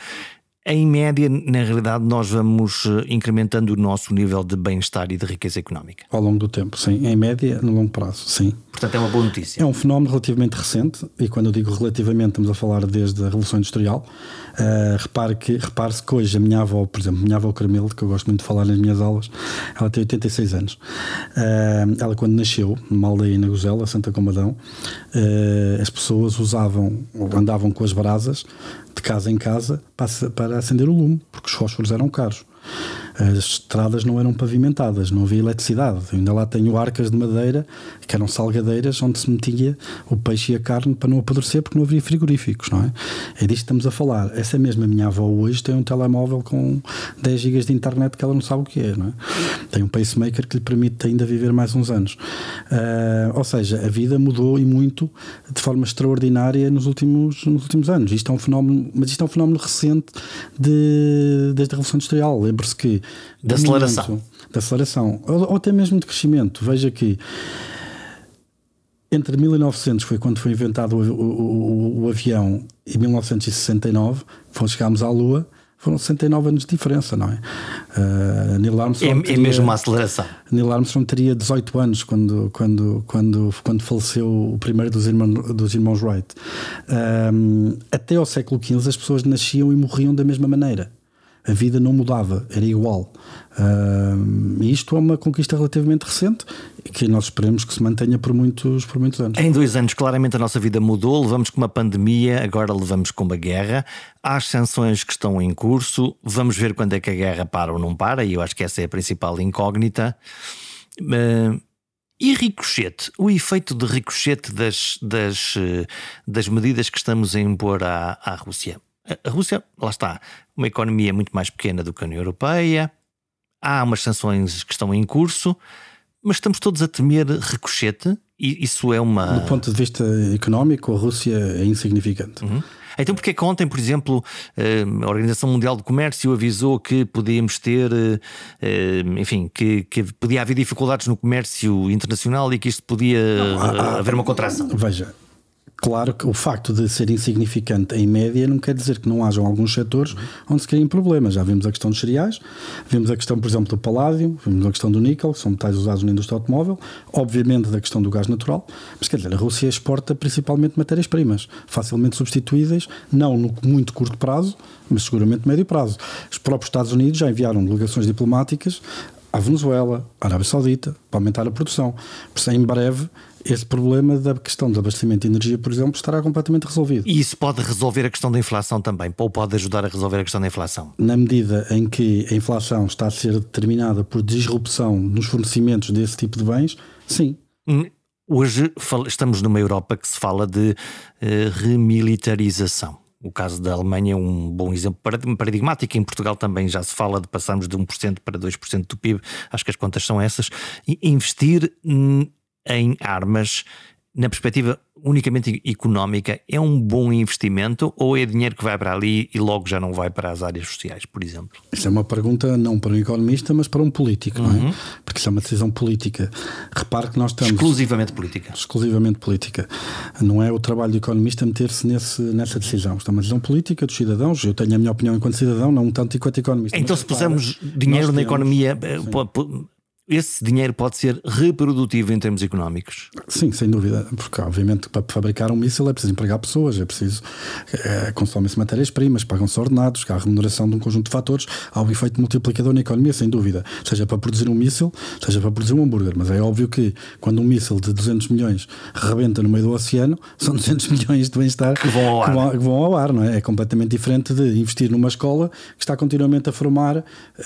em média, na realidade, nós vamos eh, incrementando o nosso nível de bem-estar e de riqueza económica. Ao longo do tempo, sim. Em média, no longo prazo, sim. Portanto, é uma boa notícia. É um fenómeno relativamente recente, e quando eu digo relativamente, estamos a falar desde a Revolução Industrial. Uh, repare que, repare-se que hoje a minha avó, por exemplo, a minha avó Carmelo, que eu gosto muito de falar nas minhas aulas, ela tem 86 anos. Uh, ela, quando nasceu, numa aldeia na Gozela, Santa Comadão, uh, as pessoas usavam, andavam com as brasas de casa em casa para, para acender o lume, porque os fósforos eram caros as estradas não eram pavimentadas, não havia eletricidade. Ainda lá tenho arcas de madeira que eram salgadeiras onde se metia o peixe e a carne para não apodrecer porque não havia frigoríficos, não é? É disto que estamos a falar. Essa mesma minha avó hoje tem um telemóvel com 10 GB de internet que ela não sabe o que é, não é? Tem um pacemaker que lhe permite ainda viver mais uns anos. Uh, ou seja, a vida mudou e muito de forma extraordinária nos últimos, nos últimos anos. Isto é um fenómeno, mas isto é um fenómeno recente de, desde a Revolução Industrial. Lembre-se que da aceleração. Da aceleração, ou, ou até mesmo de crescimento. Veja que entre 1900, foi quando foi inventado o, o, o, o avião, e 1969, quando chegámos à Lua, foram 69 anos de diferença, não é? Uh, Neil Armstrong. É, teria, é mesmo uma aceleração. Neil Armstrong teria 18 anos quando, quando, quando, quando faleceu o primeiro dos irmãos, dos irmãos Wright. Uh, até ao século XV, as pessoas nasciam e morriam da mesma maneira a vida não mudava, era igual. Uh, isto é uma conquista relativamente recente que nós esperemos que se mantenha por muitos, por muitos anos. Em dois anos, claramente a nossa vida mudou. Levamos com uma pandemia, agora levamos com uma guerra. Há as sanções que estão em curso. Vamos ver quando é que a guerra para ou não para, e eu acho que essa é a principal incógnita. Uh, e ricochete, o efeito de ricochete das, das, das medidas que estamos a impor à, à Rússia. A Rússia, lá está, uma economia muito mais pequena do que a União Europeia, há umas sanções que estão em curso, mas estamos todos a temer ricochete e isso é uma. Do ponto de vista económico, a Rússia é insignificante. Uhum. Então, porque é que ontem, por exemplo, eh, a Organização Mundial do Comércio avisou que podíamos ter, eh, eh, enfim, que, que podia haver dificuldades no comércio internacional e que isto podia haver uma contração? Veja, Claro que o facto de ser insignificante em média não quer dizer que não hajam alguns setores onde se criem problemas. Já vimos a questão dos cereais, vimos a questão, por exemplo, do paládio, vimos a questão do níquel, que são metais usados na indústria automóvel, obviamente da questão do gás natural, mas quer dizer, a Rússia exporta principalmente matérias-primas, facilmente substituíveis, não no muito curto prazo, mas seguramente médio prazo. Os próprios Estados Unidos já enviaram delegações diplomáticas à Venezuela, à Arábia Saudita, para aumentar a produção. Por isso, em breve, esse problema da questão do abastecimento de energia, por exemplo, estará completamente resolvido. E isso pode resolver a questão da inflação também, ou pode ajudar a resolver a questão da inflação? Na medida em que a inflação está a ser determinada por disrupção nos fornecimentos desse tipo de bens, sim. Hum, hoje estamos numa Europa que se fala de uh, remilitarização. O caso da Alemanha é um bom exemplo paradigmático. Em Portugal também já se fala de passarmos de 1% para 2% do PIB. Acho que as contas são essas. E investir em armas na perspectiva unicamente económica, é um bom investimento ou é dinheiro que vai para ali e logo já não vai para as áreas sociais, por exemplo? Isto é uma pergunta não para um economista, mas para um político, uhum. não é? Uhum. Porque isso é uma decisão política. Repare que nós estamos. Exclusivamente política. Exclusivamente política. Não é o trabalho do economista meter-se nessa decisão. Isto é uma decisão política dos cidadãos. Eu tenho a minha opinião enquanto cidadão, não tanto enquanto economista. Então, se pusermos dinheiro na temos, economia, eh, esse dinheiro pode ser reprodutivo em termos económicos? Sim, sem dúvida, porque obviamente para fabricar um míssil é preciso empregar pessoas, é preciso é, consomem-se matérias-primas, pagam-se ordenados, há a remuneração de um conjunto de fatores, há um efeito multiplicador na economia, sem dúvida, seja para produzir um míssil, seja para produzir um hambúrguer, mas é óbvio que quando um míssil de 200 milhões rebenta no meio do oceano, são 200 milhões de bem-estar que vão ao ar, que vão, que vão ao ar não é? é completamente diferente de investir numa escola que está continuamente a formar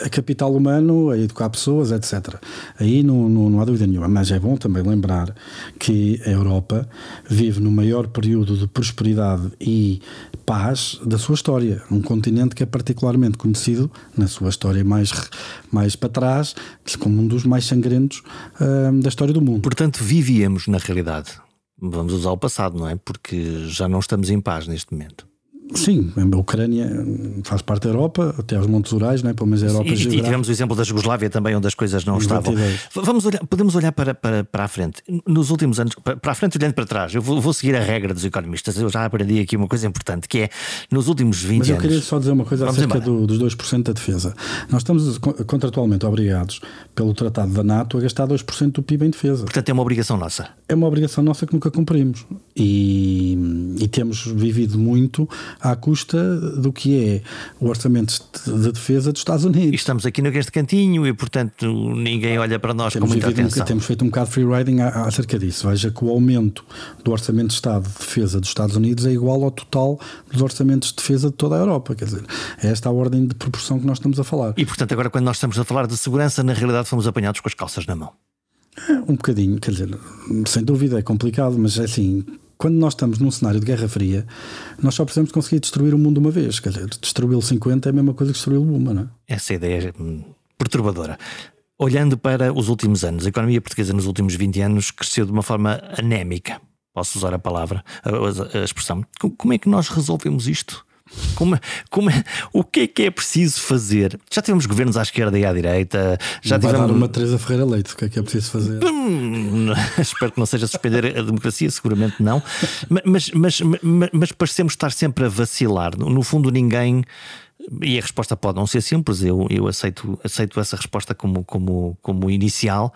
capital humano, a educar pessoas, etc. Aí não, não, não há dúvida nenhuma, mas é bom também lembrar que a Europa vive no maior período de prosperidade e paz da sua história. Um continente que é particularmente conhecido na sua história mais, mais para trás, como um dos mais sangrentos uh, da história do mundo. Portanto, vivíamos na realidade. Vamos usar o passado, não é? Porque já não estamos em paz neste momento. Sim, a Ucrânia faz parte da Europa, até aos Montes Urais, não é? pelo menos a Europa E, e tivemos o exemplo da Jugoslávia também, onde as coisas não estavam. Vamos olhar, podemos olhar para, para, para a frente. Nos últimos anos, para a frente olhando para trás, eu vou, vou, seguir a regra dos economistas. Eu já aprendi aqui uma coisa importante, que é nos últimos 20 anos. Mas eu queria só dizer uma coisa acerca do, dos 2% da defesa. Nós estamos contratualmente obrigados pelo Tratado da NATO a gastar 2% do PIB em defesa. Portanto, é uma obrigação nossa. É uma obrigação nossa que nunca cumprimos. E, e temos vivido muito à custa do que é o orçamento de defesa dos Estados Unidos. E estamos aqui neste cantinho e, portanto, ninguém olha para nós temos com muita atenção. Um, temos feito um bocado free riding acerca disso. Veja que o aumento do orçamento de Estado de defesa dos Estados Unidos é igual ao total dos orçamentos de defesa de toda a Europa. Quer dizer, é esta a ordem de proporção que nós estamos a falar. E, portanto, agora quando nós estamos a falar de segurança, na realidade fomos apanhados com as calças na mão. É, um bocadinho, quer dizer, sem dúvida é complicado, mas é assim, quando nós estamos num cenário de Guerra Fria, nós só precisamos conseguir destruir o mundo uma vez. Quer dizer, destruí-lo 50 é a mesma coisa que destruí-lo uma, não é? Essa ideia é hum, perturbadora. Olhando para os últimos anos, a economia portuguesa nos últimos 20 anos cresceu de uma forma anémica. Posso usar a palavra, a, a expressão. Como é que nós resolvemos isto? Como, como, o que é que é preciso fazer? Já tivemos governos à esquerda e à direita. Já não tivemos uma Teresa Ferreira Leite. O que é que é preciso fazer? Hum, espero que não seja suspender a democracia, seguramente não. Mas, mas, mas, mas parecemos estar sempre a vacilar. No fundo, ninguém. E a resposta pode não ser simples, eu, eu aceito, aceito essa resposta como, como, como inicial.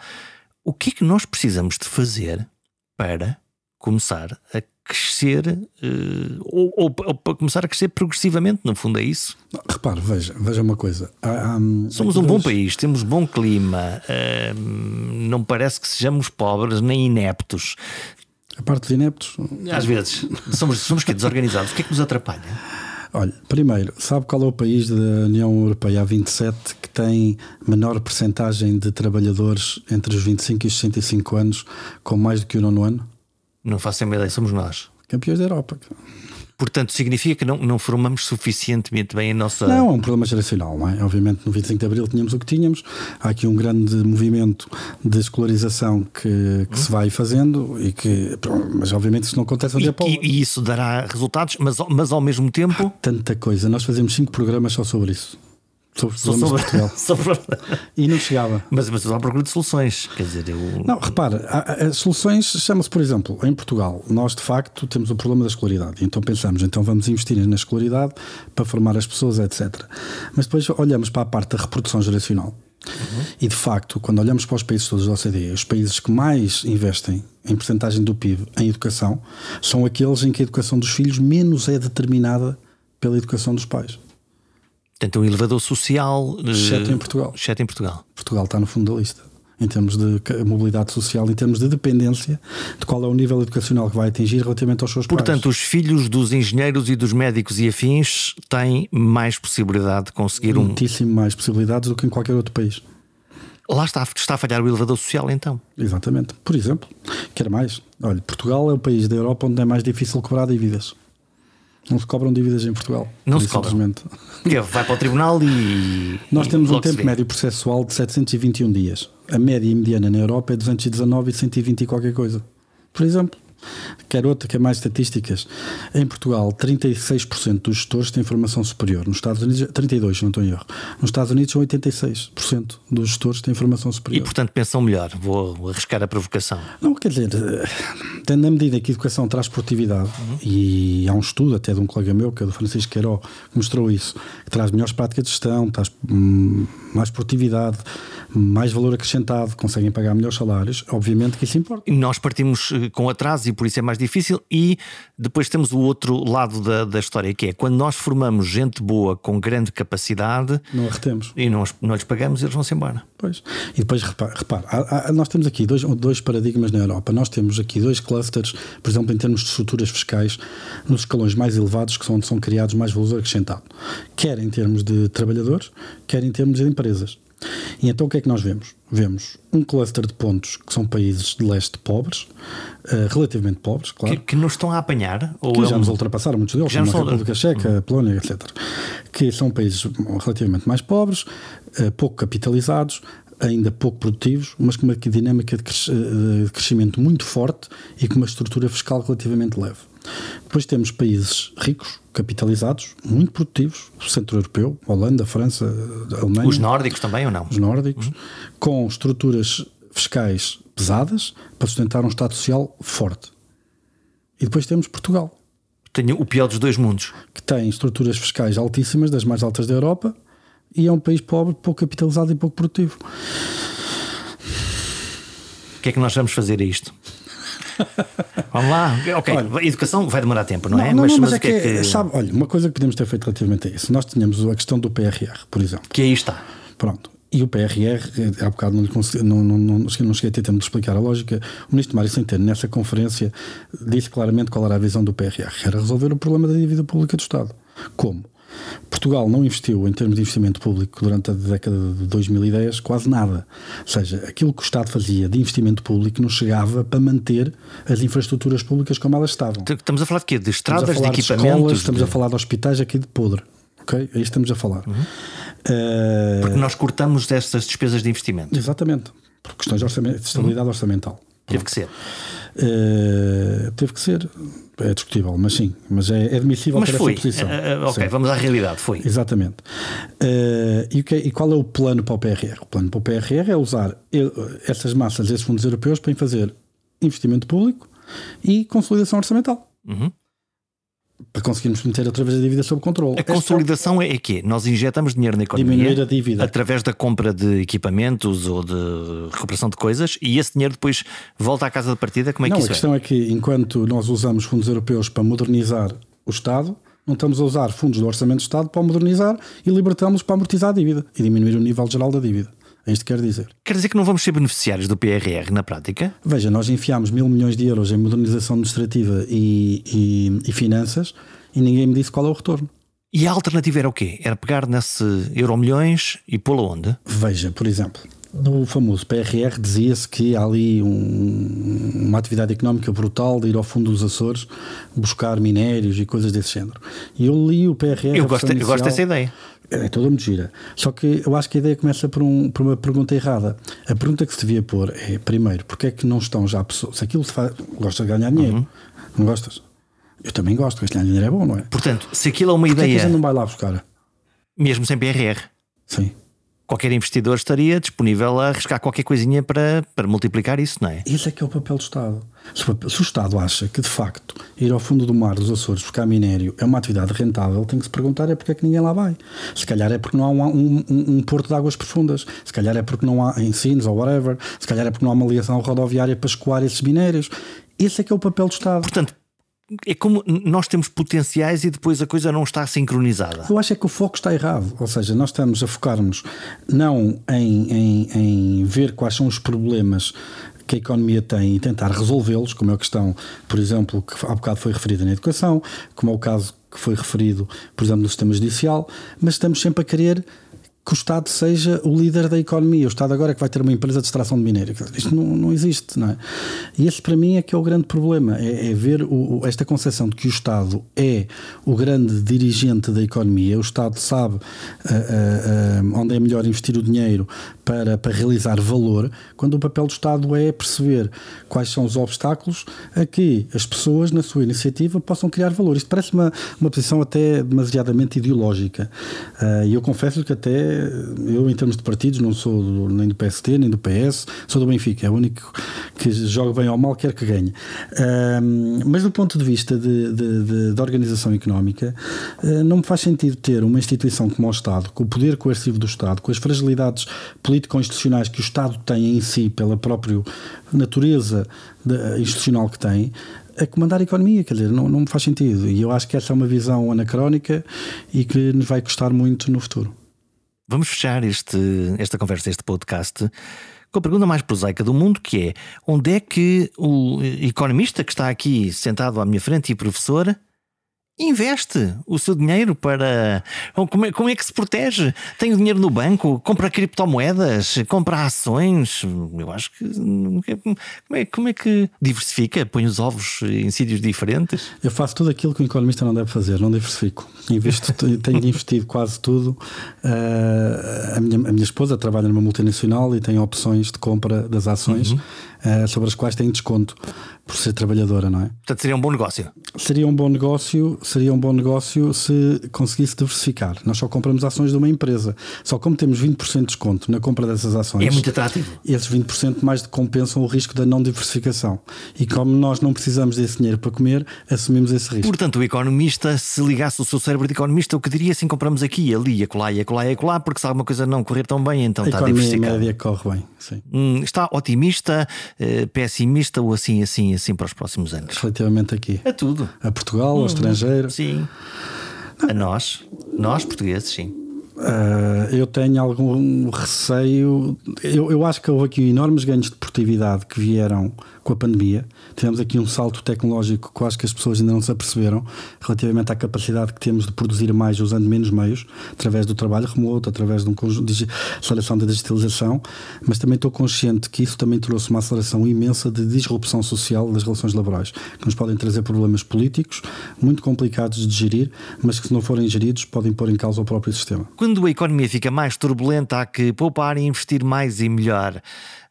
O que é que nós precisamos de fazer para começar a crescer uh, ou, ou, ou, para começar a crescer progressivamente, no fundo é isso. repare, veja, veja uma coisa. Há, Somos um bom país, temos bom clima, uh, não parece que sejamos pobres nem ineptos. A parte de ineptos. Às vezes. Somos, somos que desorganizados. O que é que nos atrapalha? Olha, primeiro, sabe qual é o país da União Europeia, a 27, que tem menor percentagem de trabalhadores entre os 25 e os 65 anos com mais do que o nono ano? Não faço a ideia, somos nós. Campeões da Europa. Portanto, significa que não, não formamos suficientemente bem a nossa. Não, é um problema geracional, não é? Obviamente, no 25 de Abril tínhamos o que tínhamos. Há aqui um grande movimento de escolarização que, que se vai fazendo e que. Mas, obviamente, isso não acontece um e, dia para e, e isso dará resultados, mas, mas ao mesmo tempo. Há tanta coisa. Nós fazemos cinco programas só sobre isso sobre problemas sobre, de Portugal. sobre... E não chegava. Mas, mas estou à procura de soluções. Quer dizer, eu... Não, repara, as soluções chama-se, por exemplo, em Portugal, nós de facto temos o problema da escolaridade. Então pensamos, então vamos investir na escolaridade para formar as pessoas, etc. Mas depois olhamos para a parte da reprodução geracional. Uhum. E de facto, quando olhamos para os países todos da OCDE, os países que mais investem em porcentagem do PIB em educação são aqueles em que a educação dos filhos menos é determinada pela educação dos pais. Portanto, um elevador social. Exceto em Portugal. Exceto em Portugal. Portugal está no fundo da lista. Em termos de mobilidade social, em termos de dependência de qual é o nível educacional que vai atingir relativamente aos seus Portanto, pais. os filhos dos engenheiros e dos médicos e afins têm mais possibilidade de conseguir um. Muitíssimo mais possibilidades do que em qualquer outro país. Lá está, está a falhar o elevador social, então. Exatamente. Por exemplo, quer mais. Olha, Portugal é o país da Europa onde é mais difícil cobrar dívidas. Não se cobram dívidas em Portugal. Não se cobram. Vai para o tribunal e. Nós temos um tempo médio processual de 721 dias. A média mediana na Europa é 219 e 120 e qualquer coisa. Por exemplo. Quer outra, quer mais estatísticas. Em Portugal, 36% dos gestores têm formação superior. Nos Estados Unidos, 32%, se não estou em erro. Nos Estados Unidos, são 86% dos gestores têm formação superior. E, portanto, pensam melhor. Vou arriscar a provocação. Não, quer dizer, tendo na medida que a educação traz produtividade, uhum. e há um estudo até de um colega meu, que é do Francisco Queiró, que mostrou isso, que traz melhores práticas de gestão, traz hum, mais produtividade mais valor acrescentado, conseguem pagar melhores salários, obviamente que isso importa. Nós partimos eh, com atraso e por isso é mais difícil, e depois temos o outro lado da, da história, que é quando nós formamos gente boa com grande capacidade, não a retemos. E não, não lhes pagamos, eles vão-se embora. Pois. E depois, repara, repara há, há, nós temos aqui dois, dois paradigmas na Europa. Nós temos aqui dois clusters, por exemplo, em termos de estruturas fiscais, nos escalões mais elevados, que são onde são criados mais valor acrescentado, quer em termos de trabalhadores, quer em termos de empresas. E então o que é que nós vemos? Vemos um cluster de pontos que são países de leste pobres, uh, relativamente pobres, claro. Que, que nos estão a apanhar? Ou que já nos ultrapassaram muitos deles, como a República Checa, a Polónia, etc. Que são países relativamente mais pobres, uh, pouco capitalizados, ainda pouco produtivos, mas com uma dinâmica de eh, crescimento muito forte e com uma estrutura fiscal relativamente leve. Depois temos países ricos, capitalizados, muito produtivos, o centro europeu, Holanda, França, Alemanha. Os nórdicos também ou não? Os nórdicos, uhum. com estruturas fiscais pesadas para sustentar um Estado social forte. E depois temos Portugal. Tenho o pior dos dois mundos. Que tem estruturas fiscais altíssimas, das mais altas da Europa, e é um país pobre, pouco capitalizado e pouco produtivo. O que é que nós vamos fazer a isto? Vamos lá, ok. Olha, educação vai demorar tempo, não, não é? Não, mas, não, mas, mas é que, é que... Sabe, olha, uma coisa que podemos ter feito relativamente a isso, nós tínhamos a questão do PRR, por exemplo. Que aí está. Pronto. E o PRR, há bocado não, consegui, não, não, não, não cheguei a ter tempo de explicar a lógica. O ministro Mário Centeno, nessa conferência, disse claramente qual era a visão do PRR. Era resolver o problema da dívida pública do Estado. Como? Portugal não investiu em termos de investimento público durante a década de 2010 quase nada. Ou seja, aquilo que o Estado fazia de investimento público não chegava para manter as infraestruturas públicas como elas estavam. Estamos a falar de quê? De estradas, de equipamentos? De escolas, estamos a falar de hospitais aqui de podre. Ok? Aí estamos a falar. Uhum. Uh... Porque nós cortamos dessas despesas de investimento. Exatamente. Por questões de, orçamento, de estabilidade uhum. orçamental. Teve que ser. Uh, teve que ser. É discutível, mas sim, mas é, é admissível mas foi. essa posição. Uh, ok, sim. vamos à realidade, foi. Exatamente. Uh, e, que, e, qual é o plano para o PRR? O plano para o PRR é usar essas massas, esses fundos europeus, para fazer investimento público e consolidação orçamental. Uhum para conseguirmos meter outra vez a dívida sob controle. A consolidação é, é quê? Nós injetamos dinheiro na economia diminuir a dívida através da compra de equipamentos ou de recuperação de coisas e esse dinheiro depois volta à casa de partida? Como é não, que isso a questão é? é que enquanto nós usamos fundos europeus para modernizar o Estado, não estamos a usar fundos do Orçamento do Estado para modernizar e libertamos para amortizar a dívida e diminuir o nível geral da dívida. Isto que quer dizer. Quer dizer que não vamos ser beneficiários do PRR na prática? Veja, nós enfiámos mil milhões de euros em modernização administrativa e, e, e finanças e ninguém me disse qual é o retorno. E a alternativa era o quê? Era pegar nesse euro milhões e pô-lo onde? Veja, por exemplo, No famoso PRR dizia-se que há ali um, uma atividade económica brutal de ir ao fundo dos Açores buscar minérios e coisas desse género. E eu li o PRR. Eu gosto, eu gosto dessa ideia. É, toda muito gira. Só que eu acho que a ideia começa por, um, por uma pergunta errada. A pergunta que se devia pôr é, primeiro, porque é que não estão já pessoas. Se aquilo se faz, gosta de ganhar dinheiro, uhum. não gostas? Eu também gosto, ganhar dinheiro é bom, não é? Portanto, se aquilo é uma ideia. É que a gente não vai lá buscar? Mesmo sem PRR. Sim qualquer investidor estaria disponível a arriscar qualquer coisinha para, para multiplicar isso, não é? Esse é que é o papel do Estado. Se o, se o Estado acha que, de facto, ir ao fundo do mar dos Açores buscar minério é uma atividade rentável, tem que se perguntar é porque é que ninguém lá vai. Se calhar é porque não há um, um, um porto de águas profundas, se calhar é porque não há ensinos ou whatever, se calhar é porque não há uma ligação rodoviária para escoar esses minérios. Esse é que é o papel do Estado. Portanto, é como nós temos potenciais e depois a coisa não está sincronizada. Eu acho é que o foco está errado. Ou seja, nós estamos a focar-nos não em, em, em ver quais são os problemas que a economia tem e tentar resolvê-los, como é a questão, por exemplo, que há bocado foi referida na educação, como é o caso que foi referido, por exemplo, no sistema judicial, mas estamos sempre a querer que o Estado seja o líder da economia. O Estado agora é que vai ter uma empresa de extração de minério. Isto não, não existe, não é? E esse para mim é que é o grande problema, é, é ver o, esta concepção de que o Estado é o grande dirigente da economia, o Estado sabe uh, uh, uh, onde é melhor investir o dinheiro para, para realizar valor, quando o papel do Estado é perceber quais são os obstáculos a que as pessoas, na sua iniciativa, possam criar valor. Isto parece uma, uma posição até demasiadamente ideológica. E eu confesso que até eu, em termos de partidos, não sou do, nem do PST, nem do PS, sou do Benfica. É o único que joga bem ou mal, quer que ganhe. Um, mas do ponto de vista de, de, de, de organização económica, uh, não me faz sentido ter uma instituição como o Estado, com o poder coercivo do Estado, com as fragilidades político-institucionais que o Estado tem em si, pela própria natureza de, institucional que tem, a comandar a economia, quer dizer, não, não me faz sentido. E eu acho que essa é uma visão anacrónica e que nos vai custar muito no futuro. Vamos fechar este, esta conversa, este podcast, com a pergunta mais prosaica do mundo, que é onde é que o economista que está aqui sentado à minha frente e professor investe o seu dinheiro para. Como é, como é que se protege? Tem o dinheiro no banco, compra criptomoedas, compra ações. Eu acho que. Como é, como é que diversifica? Põe os ovos em sítios diferentes? Eu faço tudo aquilo que um economista não deve fazer, não diversifico. Investo, tenho investido quase tudo. Uh, a, minha, a minha esposa trabalha numa multinacional e tem opções de compra das ações. Uhum uh, sobre as quais tem desconto por ser trabalhadora, não é? Portanto, seria um bom negócio. Seria um bom negócio, seria um bom negócio se conseguisse diversificar. Nós só compramos ações de uma empresa. Só como temos 20% de desconto na compra dessas ações. É muito atrativo. Esses 20% mais compensam o risco da não diversificação. E como nós não precisamos desse dinheiro para comer, assumimos esse risco. Portanto, o economista, se ligasse o seu cérebro de economista, o que diria assim compramos aqui, ali, acolá e acolá e acolá, porque se alguma coisa não correr tão bem, então a está diversificado. A média corre bem, sim. Hum, está otimista, eh, pessimista ou assim, assim, assim para os próximos anos? Relativamente aqui. A tudo. A Portugal, ao hum, estrangeiro. Sim. A nós, nós portugueses, sim. Uh, eu tenho algum receio. Eu, eu acho que houve aqui enormes ganhos de produtividade que vieram com a pandemia. Tivemos aqui um salto tecnológico que acho que as pessoas ainda não se aperceberam relativamente à capacidade que temos de produzir mais usando menos meios, através do trabalho remoto, através de um de aceleração da digitalização, mas também estou consciente que isso também trouxe uma aceleração imensa de disrupção social das relações laborais, que nos podem trazer problemas políticos muito complicados de gerir, mas que se não forem geridos podem pôr em causa o próprio sistema. Quando a economia fica mais turbulenta, há que poupar e investir mais e melhor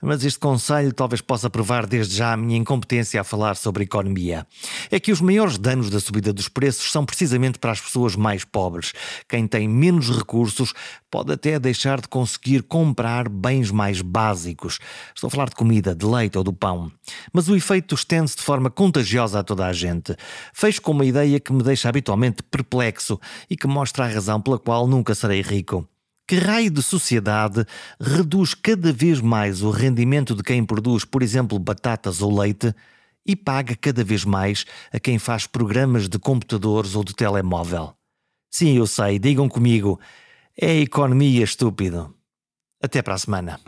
mas este conselho talvez possa provar desde já a minha incompetência a falar sobre economia. É que os maiores danos da subida dos preços são precisamente para as pessoas mais pobres. Quem tem menos recursos pode até deixar de conseguir comprar bens mais básicos. Estou a falar de comida, de leite ou do pão. Mas o efeito estende-se de forma contagiosa a toda a gente. Fecho com uma ideia que me deixa habitualmente perplexo e que mostra a razão pela qual nunca serei rico. Que raio de sociedade reduz cada vez mais o rendimento de quem produz, por exemplo, batatas ou leite e paga cada vez mais a quem faz programas de computadores ou de telemóvel? Sim, eu sei, digam comigo, é economia estúpido. Até para a semana.